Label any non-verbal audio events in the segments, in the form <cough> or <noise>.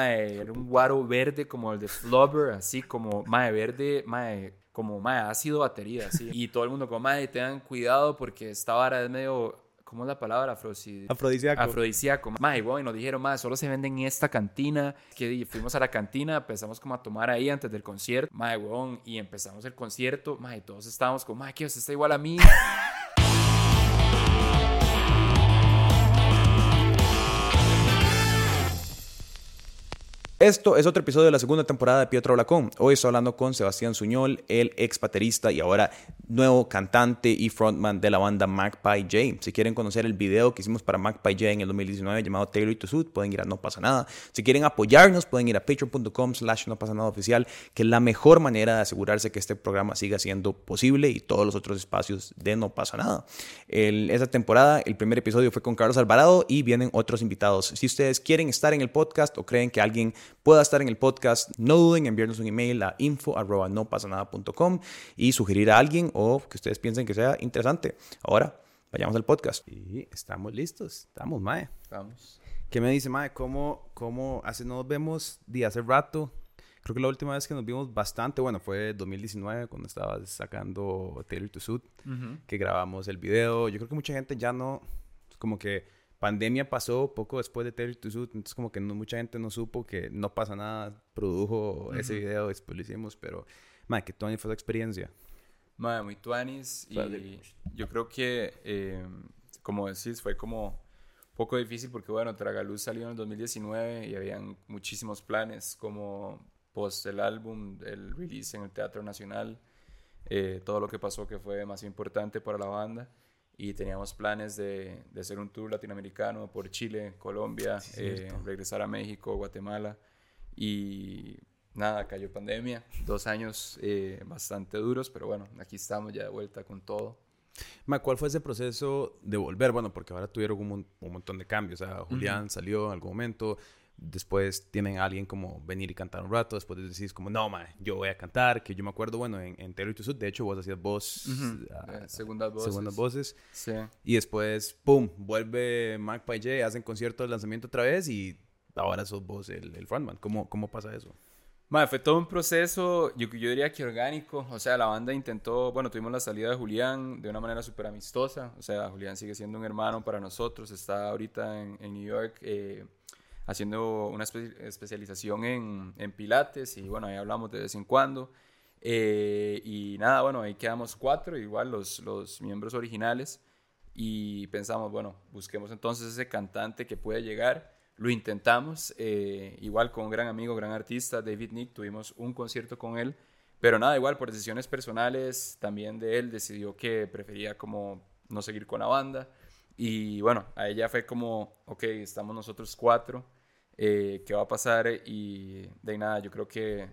Mae, era un guaro verde como el de Flubber, así como, mae, verde, mae, como, mae, ácido batería, así. <laughs> Y todo el mundo como, mae, tengan cuidado porque esta vara es medio, ¿cómo es la palabra? Afrosi- Afrodisíaco. Afrodisíaco. Mae, bueno, y nos dijeron, mae, solo se venden en esta cantina. Que fuimos a la cantina, empezamos como a tomar ahí antes del concierto. Mae, weón, y empezamos el concierto. Mae, todos estábamos como, mae, que usted está igual a mí. <laughs> Esto es otro episodio de la segunda temporada de Pietro Blacón. Hoy estoy hablando con Sebastián Suñol, el ex baterista y ahora nuevo cantante y frontman de la banda Magpie J. Si quieren conocer el video que hicimos para Magpie J en el 2019 llamado Taylor to Suit, pueden ir a No Pasa Nada. Si quieren apoyarnos, pueden ir a patreon.com slash no pasa nada oficial, que es la mejor manera de asegurarse que este programa siga siendo posible y todos los otros espacios de No Pasa Nada. El- esta temporada, el primer episodio fue con Carlos Alvarado y vienen otros invitados. Si ustedes quieren estar en el podcast o creen que alguien pueda estar en el podcast, no duden en enviarnos un email a info.nopasanada.com y sugerir a alguien o que ustedes piensen que sea interesante. Ahora, vayamos al podcast. Y estamos listos. Estamos, Mae. Vamos. ¿Qué me dice, Mae? ¿Cómo, cómo hace, no nos vemos de hace rato? Creo que la última vez que nos vimos bastante, bueno, fue 2019 cuando estabas sacando Taylor to Suit, que grabamos el video. Yo creo que mucha gente ya no, como que pandemia pasó poco después de Taylor to Suit, entonces como que no, mucha gente no supo que no pasa nada, produjo ese video, después lo hicimos, pero, Mae, que Tony fue la experiencia. Madre, muy tuanis. Y yo creo que, eh, como decís, fue como un poco difícil porque, bueno, Tragaluz salió en el 2019 y habían muchísimos planes como post el álbum, el release en el Teatro Nacional, eh, todo lo que pasó que fue demasiado importante para la banda. Y teníamos planes de, de hacer un tour latinoamericano por Chile, Colombia, Sí, eh, regresar a México, Guatemala. Y nada, cayó pandemia, dos años eh, bastante duros, pero bueno, aquí estamos ya de vuelta con todo. Ma, ¿cuál fue ese proceso de volver? Bueno, porque ahora tuvieron un, un montón de cambios. O sea, Julián salió en algún momento. Después tienen a alguien como venir y cantar un rato. Después decís como, no, ma, yo voy a cantar. Que yo me acuerdo, bueno, en, en Taylor to Suit, de hecho, vos hacías voz... Eh, segundas voces. Segundas voces. Sí. Y después, pum, vuelve Magpie J, hacen concierto de lanzamiento otra vez y ahora sos vos el, el frontman. ¿Cómo, ¿Cómo pasa eso? Madre, fue todo un proceso, yo, yo diría que orgánico. O sea, la banda intentó, bueno, tuvimos la salida de Julián de una manera súper amistosa. O sea, Julián sigue siendo un hermano para nosotros. Está ahorita en, en New York eh, haciendo una espe- especialización en, en Pilates. Y bueno, ahí hablamos de vez en cuando. Eh, y nada, bueno, ahí quedamos cuatro, igual los, los miembros originales. Y pensamos, bueno, busquemos entonces ese cantante que puede llegar. Lo intentamos, eh, igual con un gran amigo, gran artista, David Nick, tuvimos un concierto con él, pero nada, igual por decisiones personales también de él, decidió que prefería como no seguir con la banda. Y bueno, a ella fue como, ok, estamos nosotros cuatro, eh, ¿qué va a pasar? Y de ahí nada, yo creo que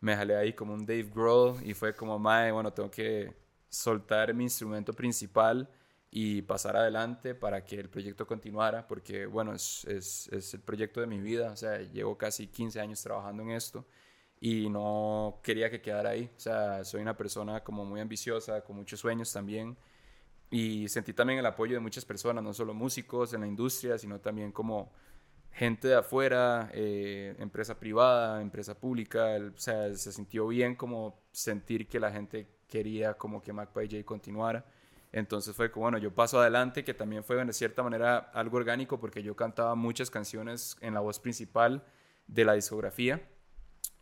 me jalé ahí como un Dave Grohl y fue como, mae, bueno, tengo que soltar mi instrumento principal y pasar adelante para que el proyecto continuara, porque bueno, es, es, es el proyecto de mi vida, o sea, llevo casi 15 años trabajando en esto y no quería que quedara ahí, o sea, soy una persona como muy ambiciosa, con muchos sueños también, y sentí también el apoyo de muchas personas, no solo músicos en la industria, sino también como gente de afuera, eh, empresa privada, empresa pública, el- o sea, se sintió bien como sentir que la gente quería como que J continuara. Entonces fue como, bueno, yo paso adelante, que también fue de cierta manera algo orgánico porque yo cantaba muchas canciones en la voz principal de la discografía.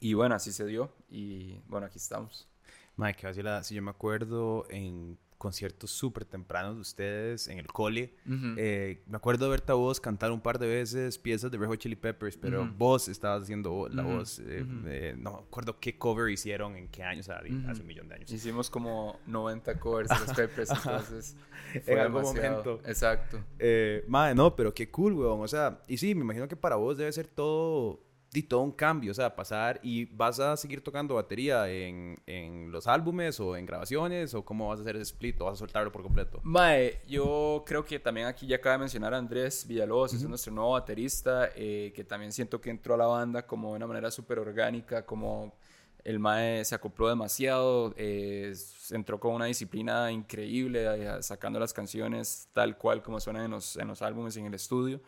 Y bueno, así se dio. Y bueno, aquí estamos. Mike, vacila, si yo me acuerdo en conciertos súper tempranos de ustedes en el cole, eh, me acuerdo de verte a vos cantar un par de veces piezas de Red Hot Chili Peppers, pero vos estabas haciendo la voz, eh, eh, no me acuerdo qué cover hicieron, en qué año, o sea, hace un millón de años. Hicimos como 90 covers de los Peppers, <laughs> entonces fue En algún demasiado. momento. Exacto. Eh, madre, no, pero qué cool, weón. O sea, y sí, me imagino que para vos debe ser todo, y todo un cambio, o sea, pasar y vas a seguir tocando batería en, en los álbumes o en grabaciones o cómo vas a hacer ese split o vas a soltarlo por completo. Mae, yo creo que también aquí ya acaba de mencionar a Andrés Villalobos, es nuestro nuevo baterista, eh, que también siento que entró a la banda como de una manera súper orgánica, como el Mae se acopló demasiado, eh, entró con una disciplina increíble, eh, sacando las canciones tal cual como suenan en los, en los álbumes y en el estudio.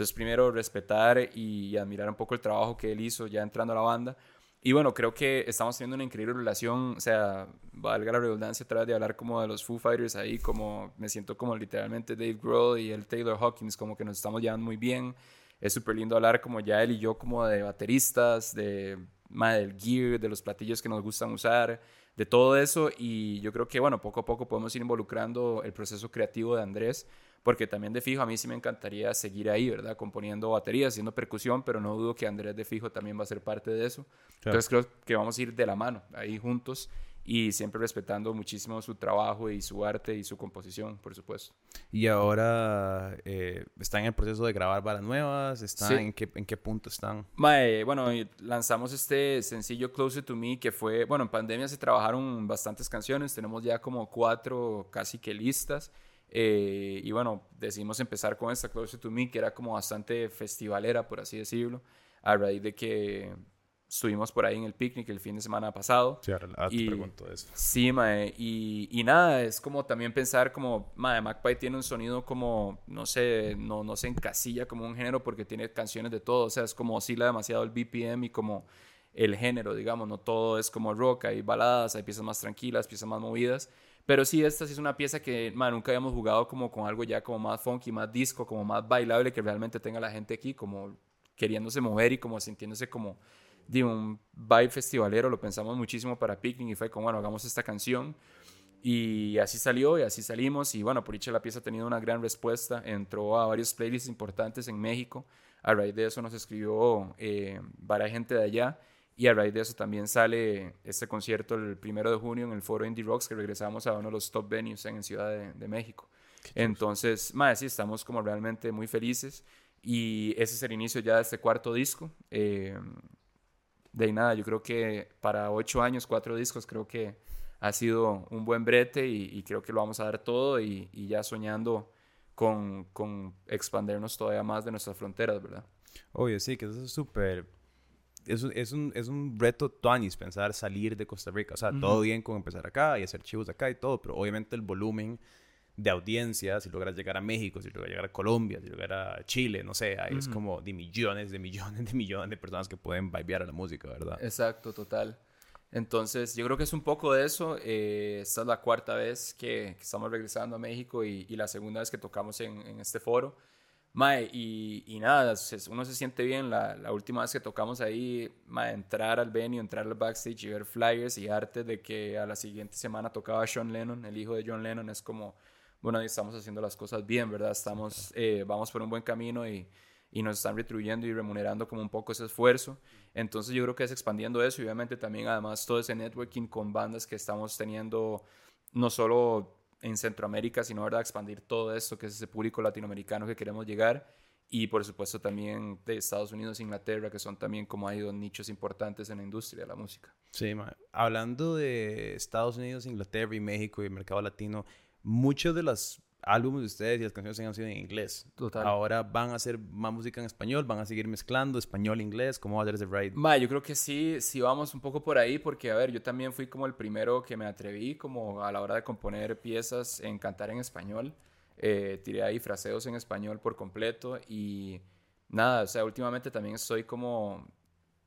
Entonces, primero, respetar y admirar un poco el trabajo que él hizo ya entrando a la banda. Y bueno, creo que estamos teniendo una increíble relación, o sea, valga la redundancia a través de hablar como de los Foo Fighters ahí, como me siento como literalmente Dave Grohl y el Taylor Hawkins, como que nos estamos llevando muy bien. Es súper lindo hablar como ya él y yo como de bateristas, de más del gear, de los platillos que nos gustan usar, de todo eso. Y yo creo que, bueno, poco a poco podemos ir involucrando el proceso creativo de Andrés porque también de fijo a mí sí me encantaría seguir ahí, ¿verdad? Componiendo baterías, haciendo percusión, pero no dudo que Andrés de fijo también va a ser parte de eso. Entonces creo que vamos a ir de la mano, ahí juntos y siempre respetando muchísimo su trabajo y su arte y su composición, por supuesto. Y ahora eh, están en el proceso de grabar balas nuevas, están en, qué, en qué punto están. bueno, lanzamos este sencillo Closer to Me que fue, bueno, en pandemia se trabajaron bastantes canciones, tenemos ya como cuatro casi que listas. Eh, y bueno, decidimos empezar con esta Closer to Me, que era como bastante festivalera, por así decirlo, a raíz de que estuvimos por ahí en el picnic el fin de semana pasado. Sí, ahora te pregunto eso. Sí, mae, y, y, nada, es como también pensar como, mae, Magpie tiene un sonido como, no sé, no, no se encasilla como un género porque tiene canciones de todo, o sea, es como oscila demasiado el BPM y como el género, digamos, no todo es como rock, hay baladas, hay piezas más tranquilas, piezas más movidas, pero sí, esta sí es una pieza que nunca habíamos jugado como con algo ya como más funky, más disco, como más bailable, que realmente tenga la gente aquí como queriéndose mover y como sintiéndose como de un vibe festivalero. Lo pensamos muchísimo para Picnic y fue como, bueno, hagamos esta canción. Y así salió y así salimos. Y bueno, por dicha la pieza ha tenido una gran respuesta. Entró a varios playlists importantes en México. A raíz de eso nos escribió eh, varias gente de allá. Y a raíz de eso también sale este concierto el primero de junio en el foro Indie Rocks, que regresamos a uno de los top venues en Ciudad de, México. Entonces, más sí, estamos como realmente muy felices. Y ese es el inicio ya de este cuarto disco. Eh, de nada, yo creo que para ocho años, cuatro discos, creo que ha sido un buen brete y, creo que lo vamos a dar todo y, y ya soñando con, con, expandernos todavía más de nuestras fronteras, ¿verdad? Oye, sí, que eso es súper es, es, un, es un reto tuanis pensar salir de Costa Rica. O sea, todo bien con empezar acá y hacer chivos acá y todo, pero obviamente el volumen de audiencia, si logras llegar a México, si logras llegar a Colombia, si logras a Chile, no sé, ahí es como de millones, de millones, de millones de personas que pueden vibear a la música, ¿verdad? Exacto, total. Entonces, yo creo que es un poco de eso. Eh, esta es la cuarta vez que, estamos regresando a México y, y, la segunda vez que tocamos en, en este foro. Mae, y, y, nada, uno se siente bien. La, la, última vez que tocamos ahí, mae, entrar al venue, entrar al backstage y ver flyers y arte de que a la siguiente semana tocaba Sean Lennon, el hijo de John Lennon, es como, bueno, estamos haciendo las cosas bien, ¿verdad? Estamos, eh, vamos por un buen camino y, y, nos están retribuyendo y remunerando como un poco ese esfuerzo. Entonces yo creo que es expandiendo eso y obviamente también además todo ese networking con bandas que estamos teniendo, no solo en Centroamérica, sino ¿verdad? expandir todo esto, que es ese público latinoamericano que queremos llegar. Y por supuesto también de Estados Unidos Inglaterra, que son también como hay dos nichos importantes en la industria de la música. Sí, hablando de Estados Unidos, Inglaterra y México y el mercado latino, muchos de las álbumes de ustedes y las canciones han sido en inglés. Total. Ahora van a hacer más música en español, van a seguir mezclando español, inglés, ¿cómo va a ser ese ride? Ma, yo creo que sí, sí vamos un poco por ahí, porque a ver, yo también fui como el primero que me atreví como a la hora de componer piezas en cantar en español. Eh, tiré ahí fraseos en español por completo y nada, o sea, últimamente también estoy como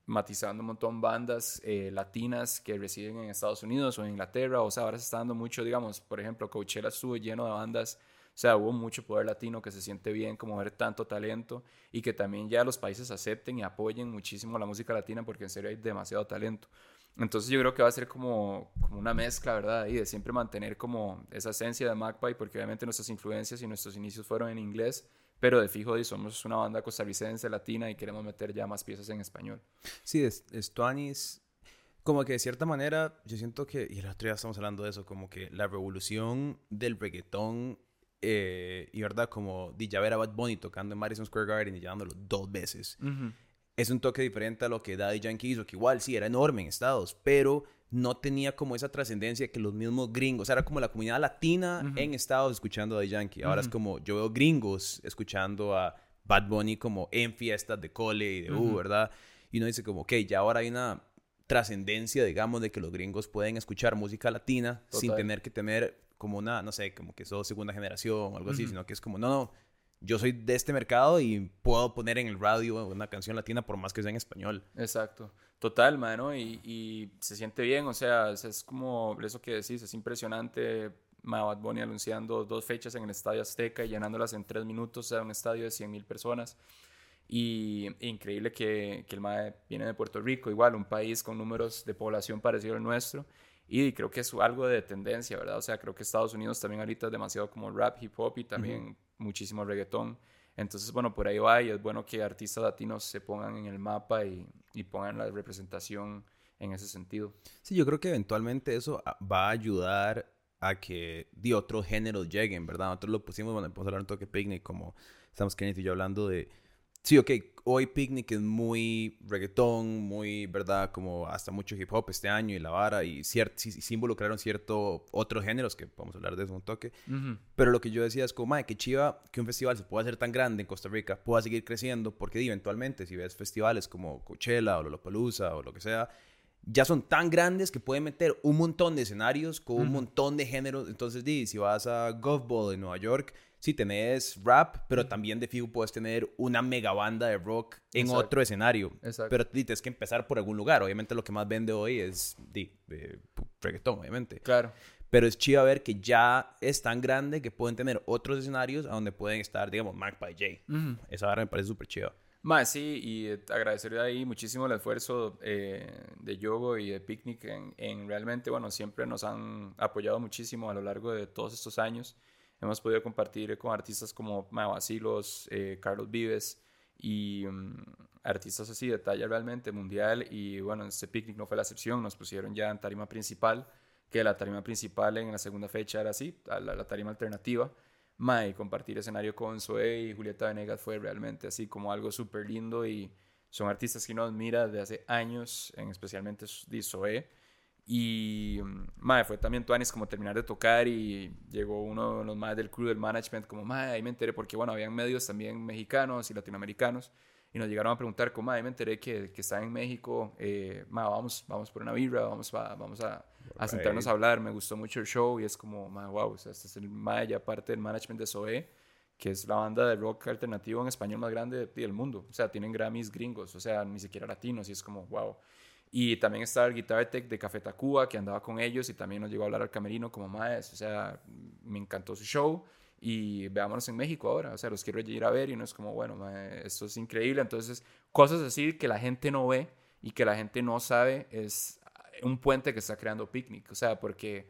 matizando un montón bandas eh, latinas que residen en Estados Unidos o en Inglaterra, o sea, ahora se está dando mucho, digamos, por ejemplo, Coachella estuvo lleno de bandas, o sea, hubo mucho poder latino que se siente bien como ver tanto talento y que también ya los países acepten y apoyen muchísimo la música latina porque en serio hay demasiado talento. Entonces yo creo que va a ser como, como una mezcla, ¿verdad? Y de siempre mantener como esa esencia de Magpie, porque obviamente nuestras influencias y nuestros inicios fueron en inglés, pero de fijo somos una banda costarricense latina y queremos meter ya más piezas en español. Sí, es, como que de cierta manera, yo siento que, y el otro día estamos hablando de eso, como que la revolución del reggaetón, eh, y verdad, como de ya ver a Bad Bunny tocando en Madison Square Garden y llevándolo dos veces, es un toque diferente a lo que Daddy Yankee hizo, que igual sí era enorme en Estados, pero no tenía como esa trascendencia que los mismos gringos, era como la comunidad latina en Estados escuchando a The Yankee. Ahora es como yo veo gringos escuchando a Bad Bunny como en fiestas de cole y de U, ¿verdad? Y uno dice como, ok, ya ahora hay una trascendencia, digamos, de que los gringos pueden escuchar música latina sin tener que tener como una, no sé, como que sos segunda generación o algo así, sino que es como, no, no, yo soy de este mercado y puedo poner en el radio una canción latina por más que sea en español. Exacto. Total, mano, y, y se siente bien, o sea, es como eso que decís, es impresionante. Bad Bunny anunciando dos fechas en el Estadio Azteca y llenándolas en tres minutos, o sea, un estadio de 100 mil personas. Y increíble que, que el MAE viene de Puerto Rico, igual, un país con números de población parecido al nuestro. Y creo que es algo de tendencia, ¿verdad? O sea, creo que Estados Unidos también ahorita es demasiado como rap, hip hop y también muchísimo reggaetón. Entonces, bueno, por ahí va y es bueno que artistas latinos se pongan en el mapa y, y pongan la representación en ese sentido. Sí, yo creo que eventualmente eso ah, va a ayudar a que de otros géneros lleguen, ¿verdad? Nosotros lo pusimos, bueno, podemos hablar un toque picnic, como estamos Kenneth y yo hablando de Sí, ok, hoy Picnic es muy reggaetón, muy, ¿verdad? Como hasta mucho hip hop este año y la vara y sí, sí, involucraron cierto otros géneros que podemos hablar de eso un toque. Pero lo que yo decía es como, madre, que chiva que un festival se pueda hacer tan grande en Costa Rica, pueda seguir creciendo, porque eventualmente si ves festivales como Coachella o Lollapalooza o lo que sea, ya son tan grandes que pueden meter un montón de escenarios con un montón de géneros. Entonces, di, si vas a Golf en Nueva York, sí tenés rap, pero también de fijo puedes tener una mega banda de rock en otro escenario. Exacto. Pero tienes que empezar por algún lugar. Obviamente lo que más vende hoy es di, reggaetón, obviamente. Claro. Pero es chido ver que ya es tan grande que pueden tener otros escenarios a donde pueden estar, digamos, Mac by J. Esa barra me parece súper chido. Más sí, y agradecer ahí muchísimo el esfuerzo eh, de Yogo y de Picnic en, en, realmente, bueno, siempre nos han apoyado muchísimo a lo largo de todos estos años hemos podido compartir con artistas como Mavasilos, eh, Carlos Vives y mm, artistas así de talla realmente mundial. Y bueno, este picnic no fue la excepción, nos pusieron ya en tarima principal, que la tarima principal en la segunda fecha era así, la, la tarima alternativa. Ma, y compartir escenario con Zoe y Julieta Venegas fue realmente así como algo súper lindo y son artistas que uno admira desde hace años, en especialmente Zoe y, mm, madre, fue también Tuanis como terminar de tocar y llegó uno de los más del crew del management como, madre, ahí me enteré porque, bueno, habían medios también mexicanos y latinoamericanos y nos llegaron a preguntar como, ahí me enteré que, que está en México, eh, madre, vamos, vamos por una birra, vamos, a, vamos a, a sentarnos a hablar, me gustó mucho el show y es como, madre, wow, o sea, este es el madre ya parte del management de SOE, que es la banda de rock alternativo en español más grande del mundo, o sea, tienen Grammys gringos, o sea, ni siquiera latinos y es como, wow. Y también está el Guitar Tech de Café Tacuba, que andaba con ellos y también nos llegó a hablar al camerino como maes. O sea, me encantó su show y veámonos en México ahora. O sea, los quiero ir a ver y no es como, bueno, esto es increíble. Entonces, cosas así que la gente no ve y que la gente no sabe es un puente que está creando Picnic. O sea, porque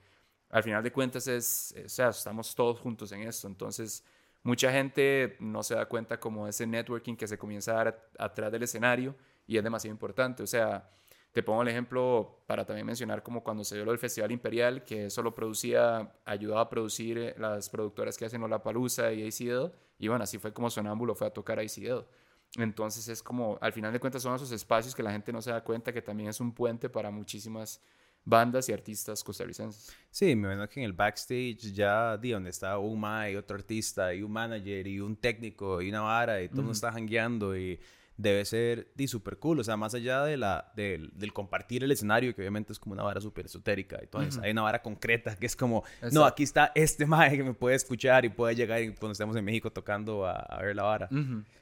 al final de cuentas es, o sea, estamos todos juntos en esto. Entonces, mucha gente no se da cuenta como ese networking que se comienza a dar atrás del escenario y es demasiado importante. O sea, te pongo el ejemplo para también mencionar como cuando se dio lo del Festival Imperial, que solo producía, ayudaba a producir las productoras que hacen Palusa y ACL, y bueno, así fue como Sonámbulo fue a tocar ACL. Entonces es como, al final de cuentas son esos espacios que la gente no se da cuenta que también es un puente para muchísimas bandas y artistas costarricenses. Sí, me imagino que en el backstage ya, di, donde está un y otro artista, y un manager, y un técnico, y una vara, y todo el mundo está jangueando, y debe ser di súper cool. O sea, más allá de la, del, del compartir el escenario, que obviamente es como una vara súper esotérica. Entonces, hay una vara concreta que es como, no, aquí está este <laughs> mae que me puede escuchar y puede llegar cuando estemos en México tocando a, ver la vara.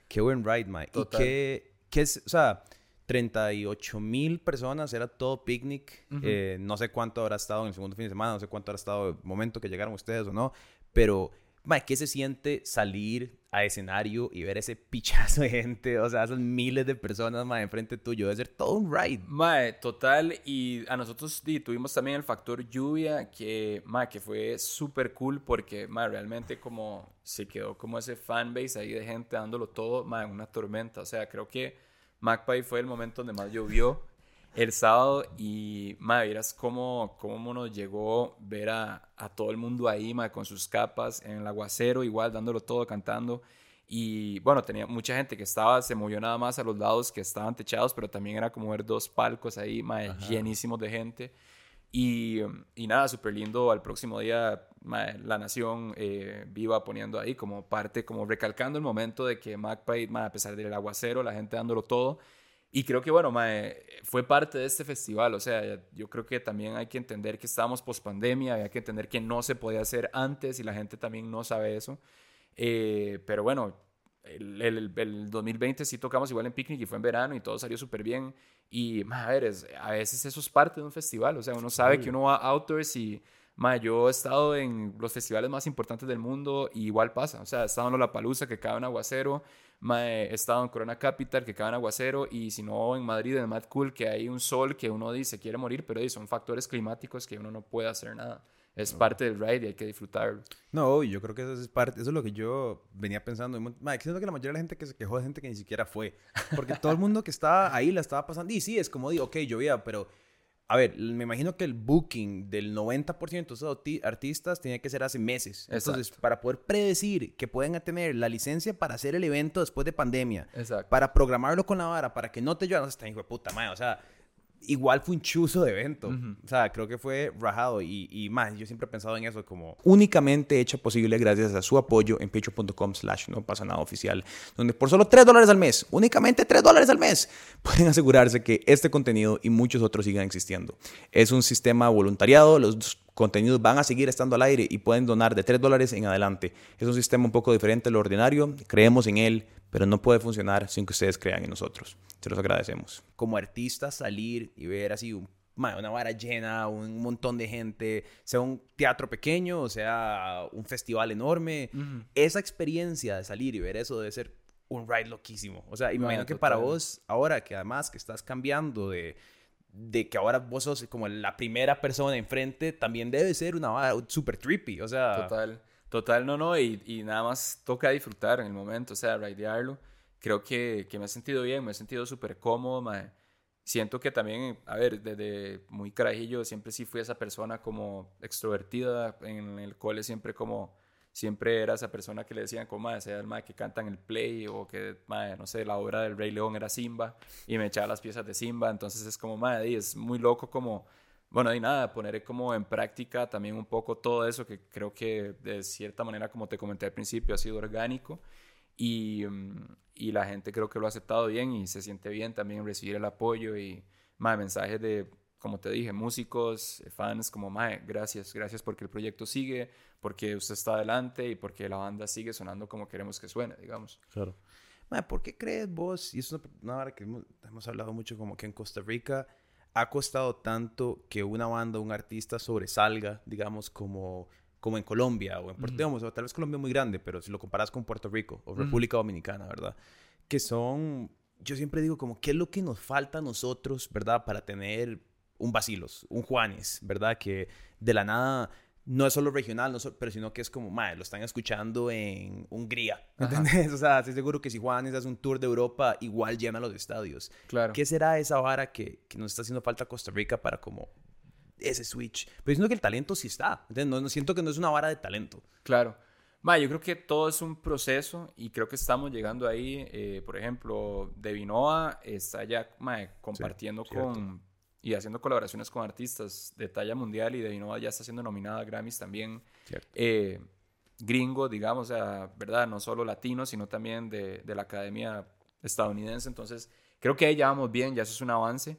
Qué buen ride, mae. Y qué, qué es, o sea, 38 mil personas, era todo picnic. Eh, no sé cuánto habrá estado en el segundo fin de semana, no sé cuánto habrá estado el momento que llegaron ustedes o no, pero Mae, ¿qué se siente salir a escenario y ver ese pichazo de gente? O sea, esas miles de personas, mae, enfrente tuyo. Debe ser todo un ride. Mae, total. Y a nosotros tuvimos también el factor lluvia, que, mae, que fue súper cool porque, mae, realmente como se quedó como ese fanbase ahí de gente dándolo todo, mae, una tormenta. O sea, creo que Magpie fue el momento donde más llovió el sábado y, madre, vieras cómo, cómo nos llegó ver a, a todo el mundo ahí, madre, con sus capas en el aguacero, igual dándolo todo, cantando. Y bueno, tenía mucha gente que estaba, se movió nada más a los lados que estaban techados, pero también era como ver dos palcos ahí, madre, llenísimos de gente. Y, y nada, súper lindo. Al próximo día, la nación eh, viva poniendo ahí como parte, como recalcando el momento de que Magpie, a pesar del aguacero, la gente dándolo todo y creo que, bueno, fue parte de este festival. O sea, yo creo que también hay que entender que estábamos post pandemia, hay que entender que no se podía hacer antes y la gente también no sabe eso. Eh, pero bueno, el, el, el, 2020 sí tocamos igual en Picnic y fue en verano y todo salió súper bien. Y, a ver, a veces eso es parte de un festival. O sea, uno sabe que uno va outdoors y, ma, yo he estado en los festivales más importantes del mundo y igual pasa. O sea, he estado en La Palusa, que cae en aguacero. Ma, he estado en Corona Capital, que cae en aguacero. Y si no, en Madrid, en Mad Cool, que hay un sol que uno dice quiere morir, pero son factores climáticos que uno no puede hacer nada es parte del ride y hay que disfrutarlo. No, yo creo que eso es parte, eso es lo que yo venía pensando. Mike, siento que la mayoría de la gente que se quejó de gente que ni siquiera fue. Porque todo el mundo que estaba ahí la estaba pasando. Y sí, es como digo, ok, llovía, pero a ver, me imagino que el booking del 90% de esos artistas tiene que ser hace meses. Entonces, para poder predecir que pueden tener la licencia para hacer el evento después de pandemia, para programarlo con la vara, para que no te llueva, no está hijo de puta, madre. O sea, igual fue un chuzo de evento. O sea, creo que fue rajado y, y, más, yo siempre he pensado en eso como únicamente hecho posible gracias a su apoyo en patreon.com slash no pasa nada oficial, donde por solo 3 dólares al mes, únicamente 3 dólares al mes, <laughs> pueden asegurarse que este contenido y muchos otros sigan existiendo. Es un sistema voluntariado, los contenidos van a seguir estando al aire y pueden donar de 3 dólares en adelante. Es un sistema un poco diferente a lo ordinario, creemos en él, pero no puede funcionar sin que ustedes crean en nosotros. Se los agradecemos. Como artistas, salir y ver así una vara llena, un montón de gente, sea un teatro pequeño, o sea un festival enorme, esa experiencia de salir y ver eso debe ser un ride loquísimo. O sea, imagino que para vos, ahora que además que estás cambiando de, de que ahora vos sos como la primera persona enfrente, también debe ser una vara super trippy, o sea... Total. Total, no, no, y, y, nada más toca disfrutar en el momento, o sea, raidearlo. Creo que, que me he sentido bien, me he sentido súper cómodo, Siento que también, a ver, desde muy carajillo siempre sí fui esa persona como extrovertida, en el cole siempre como, siempre era esa persona que le decían como, madre, sea el madre que canta en el play o que, madre, no sé, la obra del Rey León era Simba y me echaba las piezas de Simba, entonces es como, madre, es muy loco como bueno, y nada, poner como en práctica también un poco todo eso que creo que de cierta manera, como te comenté al principio, ha sido orgánico y, mm, y la gente creo que lo ha aceptado bien y se siente bien también recibir el apoyo y más mensajes de, como te dije, músicos, fans, como, mae, gracias, gracias porque el proyecto sigue, porque usted está adelante y porque la banda sigue sonando como queremos que suene, digamos. Claro. Mae, ¿por qué crees vos? Y es una hora que hemos, hemos hablado mucho como que en Costa Rica ha costado tanto que una banda, un artista sobresalga, digamos, como, como en Colombia o en Puerto Rico, tal vez Colombia es muy grande, pero si lo comparas con Puerto Rico o República Dominicana, ¿verdad? Que son, yo siempre digo como, ¿qué es lo que nos falta a nosotros, ¿verdad? Para tener un Basilos, un Juanes, ¿verdad? Que de la nada no es solo regional, no pero sino que es como, madre, lo están escuchando en Hungría, <laughs> ¿entendés? O sea, estoy seguro que si Juanes hace un tour de Europa, igual llena los estadios. Claro. ¿Qué será esa vara que, que nos está haciendo falta a Costa Rica para como ese switch? Pero siento que el talento sí está, ¿entendés? No, siento que no es una vara de talento. Claro. Ma, yo creo que todo es un proceso y creo que estamos llegando ahí. Eh, por ejemplo, Devinoa está ya compartiendo con y haciendo colaboraciones con artistas de talla mundial y de Innova ya está siendo nominada a Grammys también. Eh, gringo, digamos, o sea, ¿verdad? No solo latino, sino también de, de, la academia estadounidense. Entonces, creo que ahí ya vamos bien, ya eso es un avance.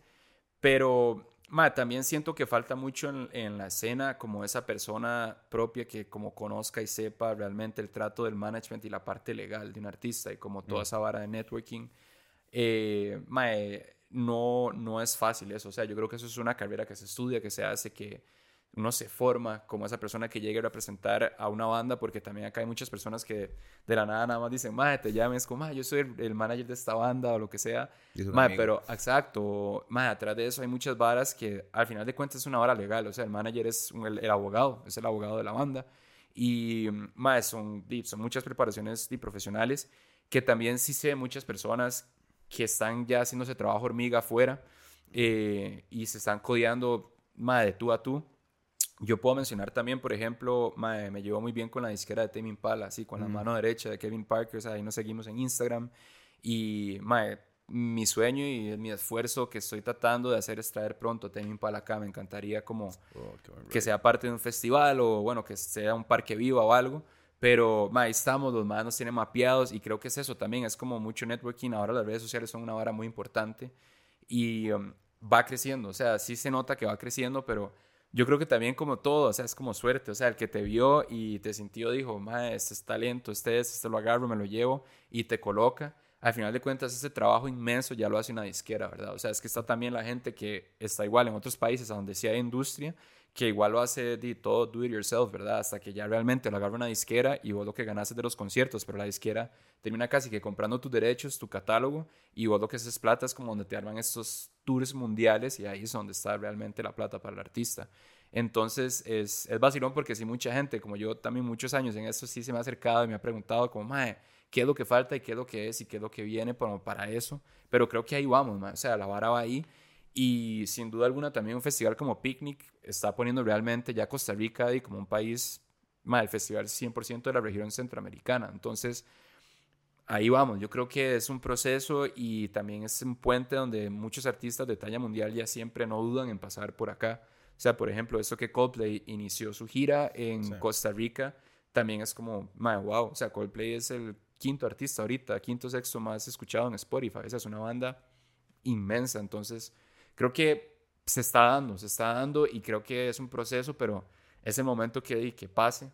Pero también siento que falta mucho en, en, la escena como esa persona propia que como conozca y sepa realmente el trato del management y la parte legal de un artista y como toda mm. esa vara de networking. Eh, no, no es fácil eso. O sea, yo creo que eso es una carrera que se estudia, que se hace, que uno se forma como esa persona que llegue a representar a una banda, porque también acá hay muchas personas que de la nada nada más dicen, madre, te llames como, yo soy el, manager de esta banda o lo que sea. Madre, pero exacto, madre, atrás de eso hay muchas varas que al final de cuentas es una vara legal. O sea, el manager es el, abogado, es el abogado de la banda. Y, madre, son, son muchas preparaciones y profesionales que también sí sé muchas personas que están ya haciendo ese trabajo hormiga afuera eh, y se están codeando más de tú a tú. Yo puedo mencionar también, por ejemplo, me llevo muy bien con la disquera de Tame Impala, así, con la mm. mano derecha de Kevin Parker, ahí nos seguimos en Instagram. Y mi sueño y mi esfuerzo que estoy tratando de hacer es traer pronto Tame Impala acá. Me encantaría como oh, que sea parte de un festival o, bueno, que sea un parque vivo o algo. Pero ahí estamos, los más nos tienen mapeados y creo que es eso también, es como mucho networking, ahora las redes sociales son una vara muy importante y um, va creciendo, o sea, sí se nota que va creciendo, pero yo creo que también como todo, o sea, es como suerte, o sea, el que te vio y te sintió dijo, mae, este es talento, este es, este lo agarro, me lo llevo y te coloca. Al final de cuentas, ese trabajo inmenso ya lo hace una disquera, ¿verdad? O sea, es que está también la gente que está igual en otros países a donde sí hay industria, que igual lo hace de todo do it yourself, ¿verdad? Hasta que ya realmente lo agarra una disquera y vos lo que ganas de los conciertos, pero la disquera termina casi que comprando tus derechos, tu catálogo, y vos lo que haces plata es como donde te arman estos tours mundiales y ahí es donde está realmente la plata para el artista. Entonces es, es vacilón porque si mucha gente, como yo también muchos años en esto sí se me ha acercado y me ha preguntado como, mae, ¿qué es lo que falta y qué es lo que es y qué es lo que viene para, para eso? Pero creo que ahí vamos, mae. o sea, la vara va ahí y sin duda alguna también un festival como Picnic está poniendo realmente ya Costa Rica ahí como un país, mae, el festival 100% de la región centroamericana. Entonces ahí vamos. Yo creo que es un proceso y también es un puente donde muchos artistas de talla mundial ya siempre no dudan en pasar por acá. O sea, por ejemplo, eso que Coldplay inició su gira en Costa Rica, también es como, man, wow. O sea, Coldplay es el quinto artista ahorita, quinto sexto más escuchado en Spotify. Esa es una banda inmensa. Entonces, creo que se está dando, se está dando y creo que es un proceso, pero es el momento que, que pase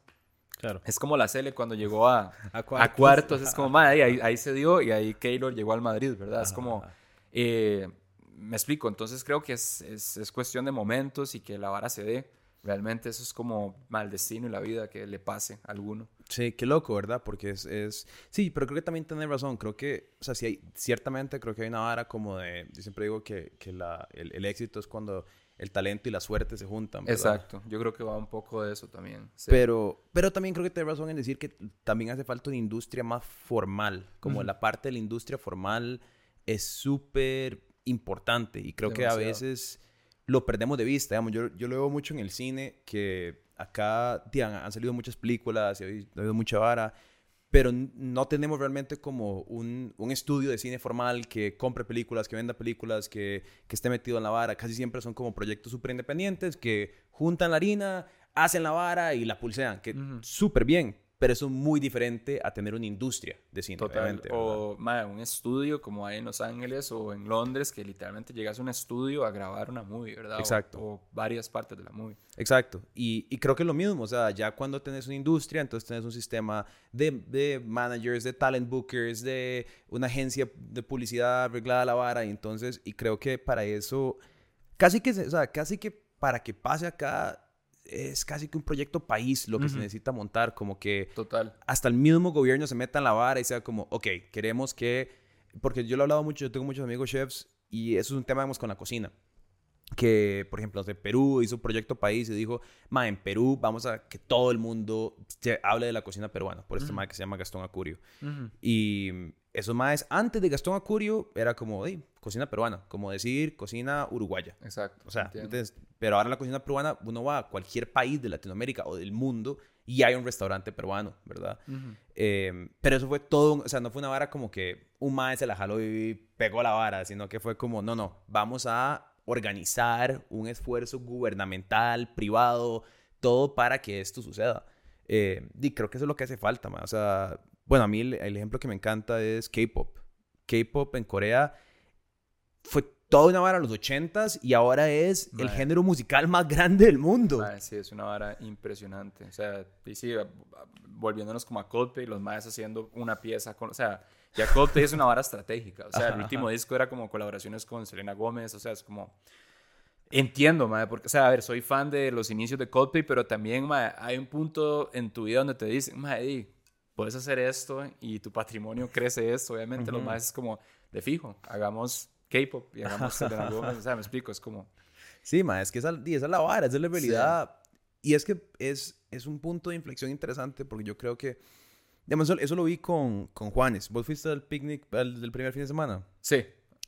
Claro. Es como la Cele cuando llegó a, <laughs> a, cuartos. Es como, madre, ahí, ahí, se dio y ahí Keylor llegó al Madrid, ¿verdad? Es como, eh, me explico. Entonces creo que es, es, es, cuestión de momentos y que la vara se dé. Realmente eso es como mal destino y la vida que le pase a alguno. Sí, qué loco, ¿verdad? Porque es, es... Sí, pero creo que también tiene razón. Creo que, o sea, sí hay, ciertamente creo que hay una vara como de... Yo siempre digo que, que la, el, el éxito es cuando el talento y la suerte se juntan. Exacto, yo creo que va un poco de eso también. Pero, pero también creo que tienes razón en decir que también hace falta una industria más formal, como la parte de la industria formal es súper importante y creo que a veces lo perdemos de vista. Digamos, yo, yo lo veo mucho en el cine, que acá han, salido muchas películas, y ha habido mucha vara, pero no tenemos realmente como un, un, estudio de cine formal que compre películas, que venda películas, que, que esté metido en la vara. Casi siempre son como proyectos súper independientes que juntan la harina, hacen la vara y la pulsean, que súper bien, pero eso es muy diferente a tener una industria de cine. Totalmente. O un estudio como hay en Los Ángeles o en Londres, que literalmente llegas a un estudio a grabar una movie, ¿verdad? Exacto. O, varias partes de la movie. Exacto. Y, y, creo que es lo mismo, o sea, ya cuando tenés una industria, entonces tenés un sistema de, de managers, de talent bookers, de una agencia de publicidad arreglada a la vara, y entonces, y creo que para eso, casi que, o sea, casi que para que pase acá es casi que un proyecto país lo que se necesita montar, como que Total. hasta el mismo gobierno se meta en la vara y sea como, ok, queremos que, porque yo lo he hablado mucho, yo tengo muchos amigos chefs y eso es un tema, con la cocina. Que, por ejemplo, de Perú hizo un proyecto país y dijo, ma, en Perú vamos a que todo el mundo se hable de la cocina peruana, por este uh que se llama Gastón Acurio. Y esos más antes de Gastón Acurio era como, hey, cocina peruana, como decir cocina uruguaya. Exacto. O sea, entonces, pero ahora la cocina peruana, uno va a cualquier país de Latinoamérica o del mundo y hay un restaurante peruano, ¿verdad? Em, pero eso fue todo, o sea, no fue una vara como que un maestro se la jaló y pegó la vara, sino que fue como, no, no, vamos a organizar un esfuerzo gubernamental, privado, todo para que esto suceda. Eh, y creo que eso es lo que hace falta, más. O sea, bueno, a mí el, ejemplo que me encanta es K-pop. K-pop en Corea fue toda una vara en los 80s y ahora es el género musical más grande del mundo. sí, es una vara impresionante. O sea, y sí, volviéndonos como a Coldplay, los más haciendo una pieza con, o sea, ya Coldplay es una vara estratégica. O sea, el último disco era como colaboraciones con Selena Gómez, o sea, es como Entiendo, madre, porque, o sea, a ver, soy fan de los inicios de Coldplay, pero también, madre, hay un punto en tu vida donde te dicen, madre, puedes hacer esto y tu patrimonio crece esto. Obviamente, lo más es como de fijo, hagamos K-pop y hagamos <laughs> o sea, me explico, es como. Sí, ma, es que esa, esa es la vara, esa es la realidad. Y es que es, es un punto de inflexión interesante porque yo creo que. Digamos, eso, lo vi con, con Juanes. ¿Vos fuiste al picnic del primer fin de semana? Sí.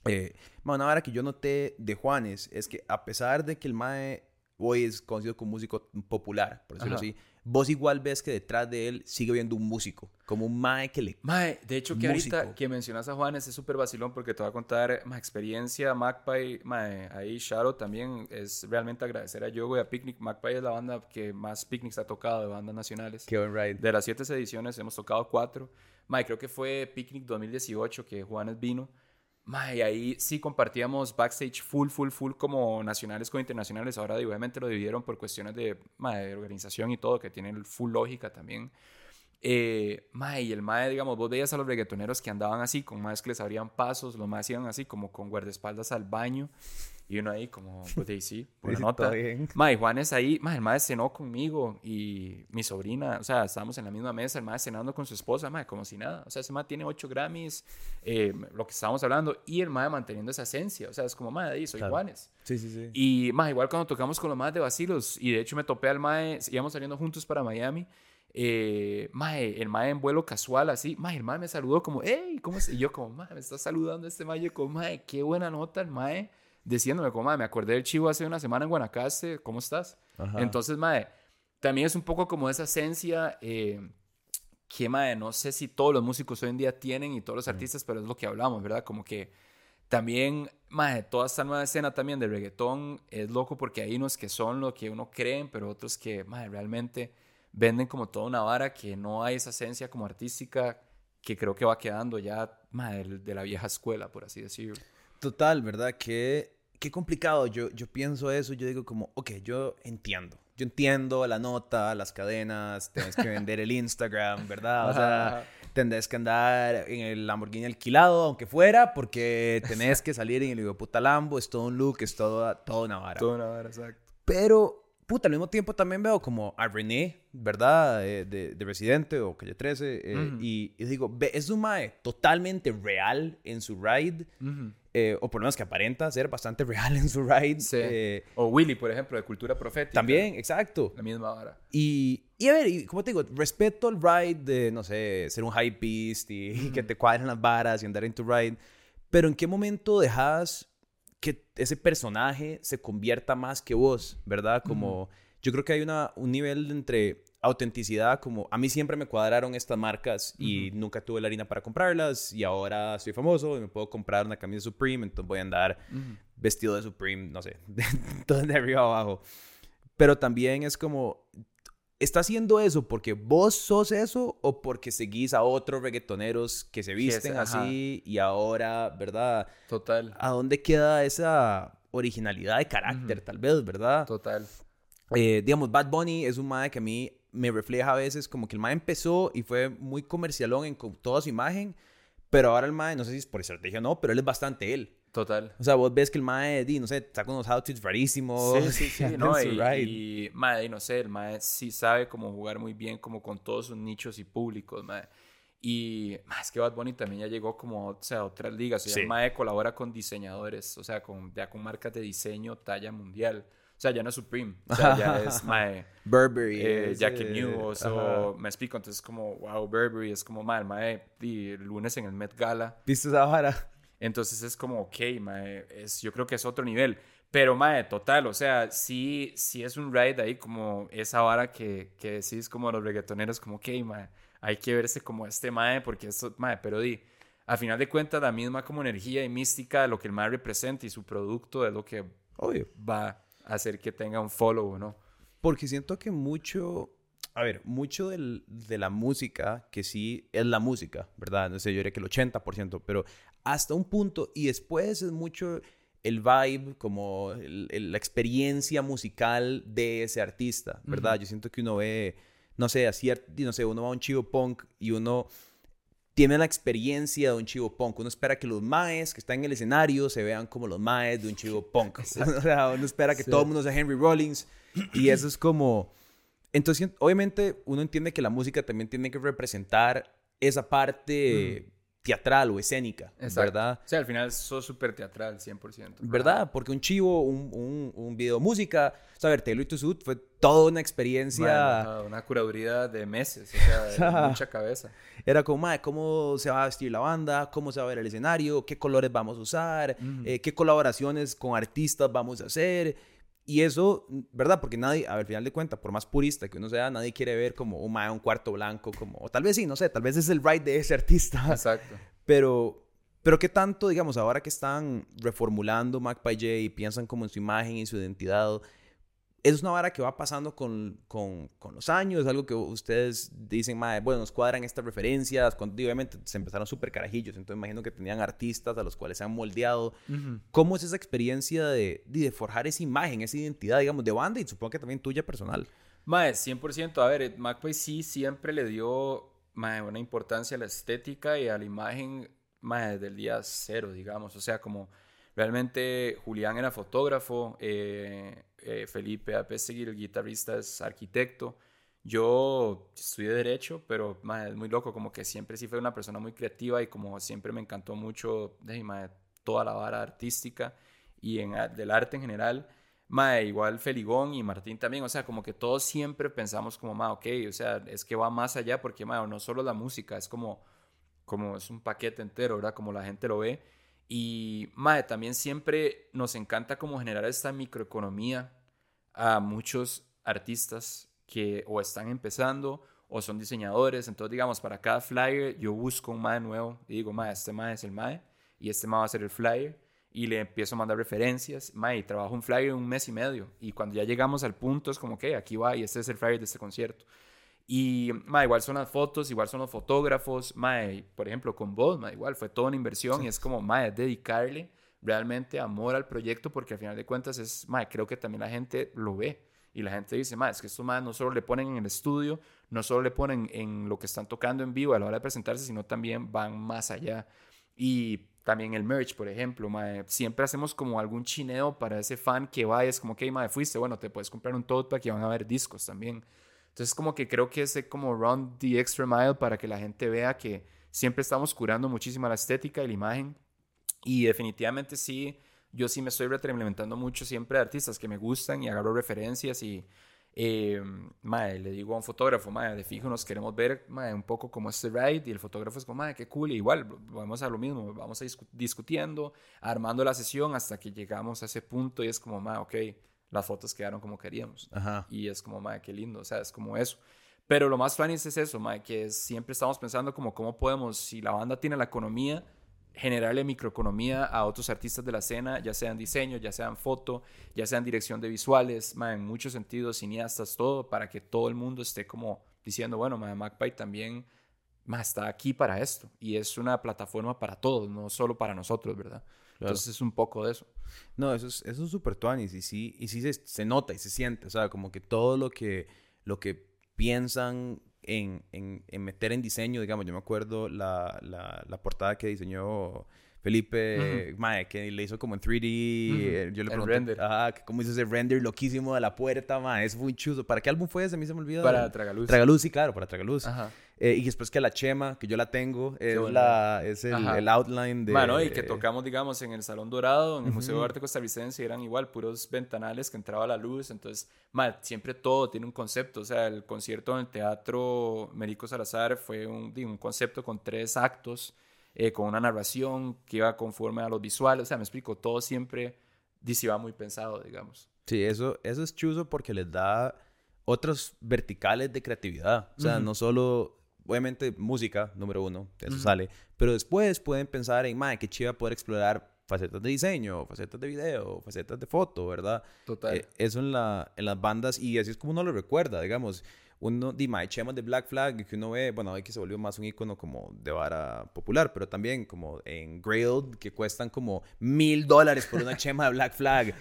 Eh, una vara que yo noté de Juanes es que a pesar de que el Mae hoy es conocido como músico popular, por decirlo así, vos igual ves que detrás de él sigue viendo un músico, como un mae que le... Mae, de hecho que ahorita que mencionas a Juanes es súper vacilón porque te voy a contar mi experiencia, Magpie, mae, ahí Shadow también es realmente agradecer a Yogo y a Picnic. Magpie es la banda que más picnics ha tocado de bandas nacionales. Qué buen ride. De las siete ediciones hemos tocado cuatro. Mae, creo que fue Picnic 2018 que Juanes vino Mae, y ahí sí compartíamos backstage full, full, full como nacionales con internacionales. Ahora obviamente lo dividieron por cuestiones de, de organización y todo, que tienen full lógica también. Eh, mae, y el mae, digamos, vos veías a los reggaetoneros que andaban así, con más que les abrían pasos, los más iban así, como con guardaespaldas al baño. Y uno ahí como, pues ahí sí, <laughs> por la nota. Mae, Juanes ahí, mae, el mae cenó conmigo y mi sobrina, o sea, estábamos en la misma mesa, el mae cenando con su esposa, mae, como si nada. O sea, ese mae tiene 8 Grammys, eh, lo que estábamos hablando, y el mae manteniendo esa esencia. O sea, es como, mae, ahí soy Juanes. Sí, sí, sí. Y, mae, igual cuando tocamos con los más de Basilos, y de hecho me topé al mae, íbamos saliendo juntos para Miami. Eh, mae, el mae en vuelo casual, así, mae, el mae me saludó como, hey, ¿cómo es? Y yo como, mae, me está saludando este mae, yo como, mae, qué buena nota el mae, diciéndome como, mae, me acordé del chivo hace una semana en Guanacaste, ¿cómo estás? Entonces, mae, también es un poco como esa esencia eh, que, mae, no sé si todos los músicos hoy en día tienen y todos los artistas, pero es lo que hablamos, ¿verdad? Como que también, mae, toda esta nueva escena también de reggaetón es loco porque hay unos que son lo que uno cree, pero otros que, mae, realmente venden como toda una vara que no hay esa esencia como artística que creo que va quedando ya de, la vieja escuela, por así decirlo. Total, ¿verdad? Qué, qué complicado. Yo, yo pienso eso, yo digo como, ok, yo entiendo. Yo entiendo la nota, las cadenas, tienes que vender el Instagram, ¿verdad? O sea, <laughs> tendrás que andar en el Lamborghini alquilado, aunque fuera, porque tenés que salir en el puta Lambo, es todo un look, es todo, todo una vara. Todo una vara, exacto. Pero puta, al mismo tiempo también veo como a René, ¿verdad? Eh, de, de, Residente o Calle 13. Eh, y, digo, es un mae totalmente real en su ride. Eh, o por lo menos que aparenta ser bastante real en su ride. o Willy, por ejemplo, de Cultura Profética. También, exacto. La misma hora. Y, y a ver, y, como te digo, respeto el ride de, no sé, ser un high beast y, <laughs> que te cuadren las varas y andar en tu ride. Pero ¿en qué momento dejas que ese personaje se convierta más que vos, ¿verdad? Como yo creo que hay una, un nivel entre autenticidad, como a mí siempre me cuadraron estas marcas y nunca tuve la harina para comprarlas y ahora soy famoso y me puedo comprar una camisa Supreme, entonces voy a andar vestido de Supreme, no sé, <laughs> todo de arriba abajo. Pero también es como, ¿Está haciendo eso porque vos sos eso o porque seguís a otros reggaetoneros que se visten así y ahora, ¿verdad? Total. ¿A dónde queda esa originalidad de carácter, tal vez, verdad? Total. Eh, digamos, Bad Bunny es un mae que a mí me refleja a veces como que el mae empezó y fue muy comercialón en toda su imagen, pero ahora el mae, no sé si es por estrategia o no, pero él es bastante él. Total. O sea, vos ves que el mae, no sé, saca unos outfits rarísimos. Sí, sí, <laughs> sí. no, y, y mae, no sé, el mae sí sabe cómo jugar muy bien como con todos sus nichos y públicos, mae. Y más que Bad Bunny también ya llegó como o sea, a otras ligas. O sea, el mae colabora con diseñadores, o sea, con, ya con marcas de diseño talla mundial. O sea, ya no es Supreme. O sea, ya es <laughs> mae. Burberry. Eh, Jackie News. O me explico. Entonces, como, wow, Burberry es como, mae, mae, el lunes en el Met Gala. ¿Viste esa vara? Entonces es como, ok, mae, es, yo creo que es otro nivel. Pero, mae, total, o sea, sí, sí es un ride ahí como esa vara que, que decís como los reggaetoneros, como, ok, mae, hay que verse como este mae, porque esto, mae, pero di, a final de cuentas, la misma como energía y mística de lo que el mae representa y su producto es lo que Obvio. va hacer que tenga un follow, ¿no? Porque siento que mucho, a ver, mucho del, de la música, que sí es la música, ¿verdad? No sé, yo diría que el 80%, pero hasta un punto y después es mucho el vibe, como la experiencia musical de ese artista, ¿verdad? Yo siento que uno ve, no sé, así, no sé, uno va a un chivo punk y uno tiene la experiencia de un chivo punk. Uno espera que los maes que están en el escenario se vean como los maes de un chivo punk. <laughs> o sea, uno espera que todo el mundo sea Henry Rollins y eso es como... Entonces, obviamente, uno entiende que la música también tiene que representar esa parte teatral o escénica, ¿verdad? O sea, al final sos súper teatral, 100%. ¿Verdad? Porque un chivo, un, un, un video música, o sea, ver, Taylor y Sud fue toda una experiencia... una curaduría de meses, o sea, de <laughs> mucha cabeza. Era como, madre, ¿cómo se va a vestir la banda? ¿Cómo se va a ver el escenario? ¿Qué colores vamos a usar? Eh, ¿Qué colaboraciones con artistas vamos a hacer? Y eso, ¿verdad? Porque nadie, al final de cuentas, por más purista que uno sea, nadie quiere ver como un, un cuarto blanco, como, o tal vez sí, no sé, tal vez es el ride de ese <laughs> artista. Exacto. Pero, pero qué tanto, digamos, ahora que están reformulando Mac J y piensan como en su imagen y su identidad, es una vara que va pasando con, con, con los años, algo que ustedes dicen, mae, bueno, nos cuadran estas referencias, cuando, obviamente se empezaron súper carajillos, entonces imagino que tenían artistas a los cuales se han moldeado. ¿Cómo es esa experiencia de, de, forjar esa imagen, esa identidad, digamos, de banda y supongo que también tuya personal? Mae, 100%, a ver, McPay sí siempre le dio mae, una importancia a la estética y a la imagen mae, del día cero, digamos, o sea, como realmente Julián era fotógrafo, eh, eh, Felipe seguir el guitarrista, es arquitecto. Yo estudié Derecho, pero es muy loco, como que siempre sí fue una persona muy creativa y como siempre me encantó mucho de, toda la vara artística y del arte en general. igual Feligón y Martín también, o sea, como que todos siempre pensamos como, ma, ok, o sea, es que va más allá porque, ma, no solo la música, es como, como es un paquete entero, ¿verdad? Como la gente lo ve. Y, mae, también siempre nos encanta como generar esta microeconomía a muchos artistas que o están empezando o son diseñadores. Entonces, digamos, para cada flyer yo busco un mae nuevo y digo, mae, este mae es el mae y este mae va a ser el flyer. Y le empiezo a mandar referencias, mae, y trabajo un flyer un mes y medio. Y cuando ya llegamos al punto es como que aquí va y este es el flyer de este concierto. Y, ma, igual son las fotos, igual son los fotógrafos, ma, por ejemplo, con vos, ma, igual fue toda una inversión y es como, ma, es dedicarle realmente amor al proyecto porque al final de cuentas es, ma, creo que también la gente lo ve y la gente dice, ma, es que esto, ma, no solo le ponen en el estudio, no solo le ponen en lo que están tocando en vivo a la hora de presentarse, sino también van más allá. Y también el merch, por ejemplo, ma, siempre hacemos como algún chineo para ese fan que va y es como, que, ma, fuiste, bueno, te puedes comprar un tote para que van a ver discos también. Entonces como que creo que es como run the extra mile para que la gente vea que siempre estamos curando muchísimo la estética y la imagen. Y definitivamente sí, yo sí me estoy retroalimentando mucho siempre de artistas que me gustan y agarro referencias y eh, le digo a un fotógrafo, madre, de fijo nos queremos ver un poco como este ride y el fotógrafo es como, madre, qué cool, y igual vamos a lo mismo, vamos a discutiendo, armando la sesión hasta que llegamos a ese punto y es como, madre, ok, las fotos quedaron como queríamos. Y es como, madre, qué lindo, o sea, es como eso. Pero lo más funny es eso, madre, que siempre estamos pensando como cómo podemos, si la banda tiene la economía, generarle microeconomía a otros artistas de la escena, ya sean diseño, ya sean foto, ya sean dirección de visuales, madre, en muchos sentidos, cineastas, todo, para que todo el mundo esté como diciendo, bueno, madre, MacPie también está aquí para esto. Y es una plataforma para todos, no solo para nosotros, ¿verdad? Entonces es un poco de eso. No, eso es eso es súper tuanis y sí, y sí se, se, nota y se siente, o sea, como que todo lo que, lo que piensan en, en, en meter en diseño, digamos, yo me acuerdo la, la, la portada que diseñó Felipe, mae, que le hizo como en 3D. Eh, yo le pregunté, render. ¿cómo hizo ese render loquísimo de la puerta, mae? Es muy chuzo. ¿Para qué álbum fue ese? A mí se me olvidó. Para Tragaluz. Tragaluz, sí, claro, para Tragaluz. Ajá. Eh, y después que la Chema, que yo la tengo, es, la, es el, el, outline de... Bueno, y que tocamos, digamos, en el Salón Dorado, en el Museo de Arte Costarricense, eran igual puros ventanales que entraba la luz. Entonces, mae, siempre todo tiene un concepto. O sea, el concierto en el Teatro Merico Salazar fue un, un concepto con tres actos eh, con una narración que iba conforme a los visuales. O sea, me explico, todo siempre dice va muy pensado, digamos. Sí, eso, eso es chuzo porque les da otros verticales de creatividad. O sea, no solo, obviamente, música, número uno, eso sale, pero después pueden pensar en, madre, qué chiva poder explorar facetas de diseño, facetas de video, facetas de foto, ¿verdad? Total. Eh, eso en, la, en las bandas, y así es como uno lo recuerda, digamos uno, de Chema de Black Flag, que uno ve, bueno, hoy que se volvió más un icono como de vara popular, pero también como en Grailed, que cuestan como mil dólares por una <laughs> chema de Black Flag.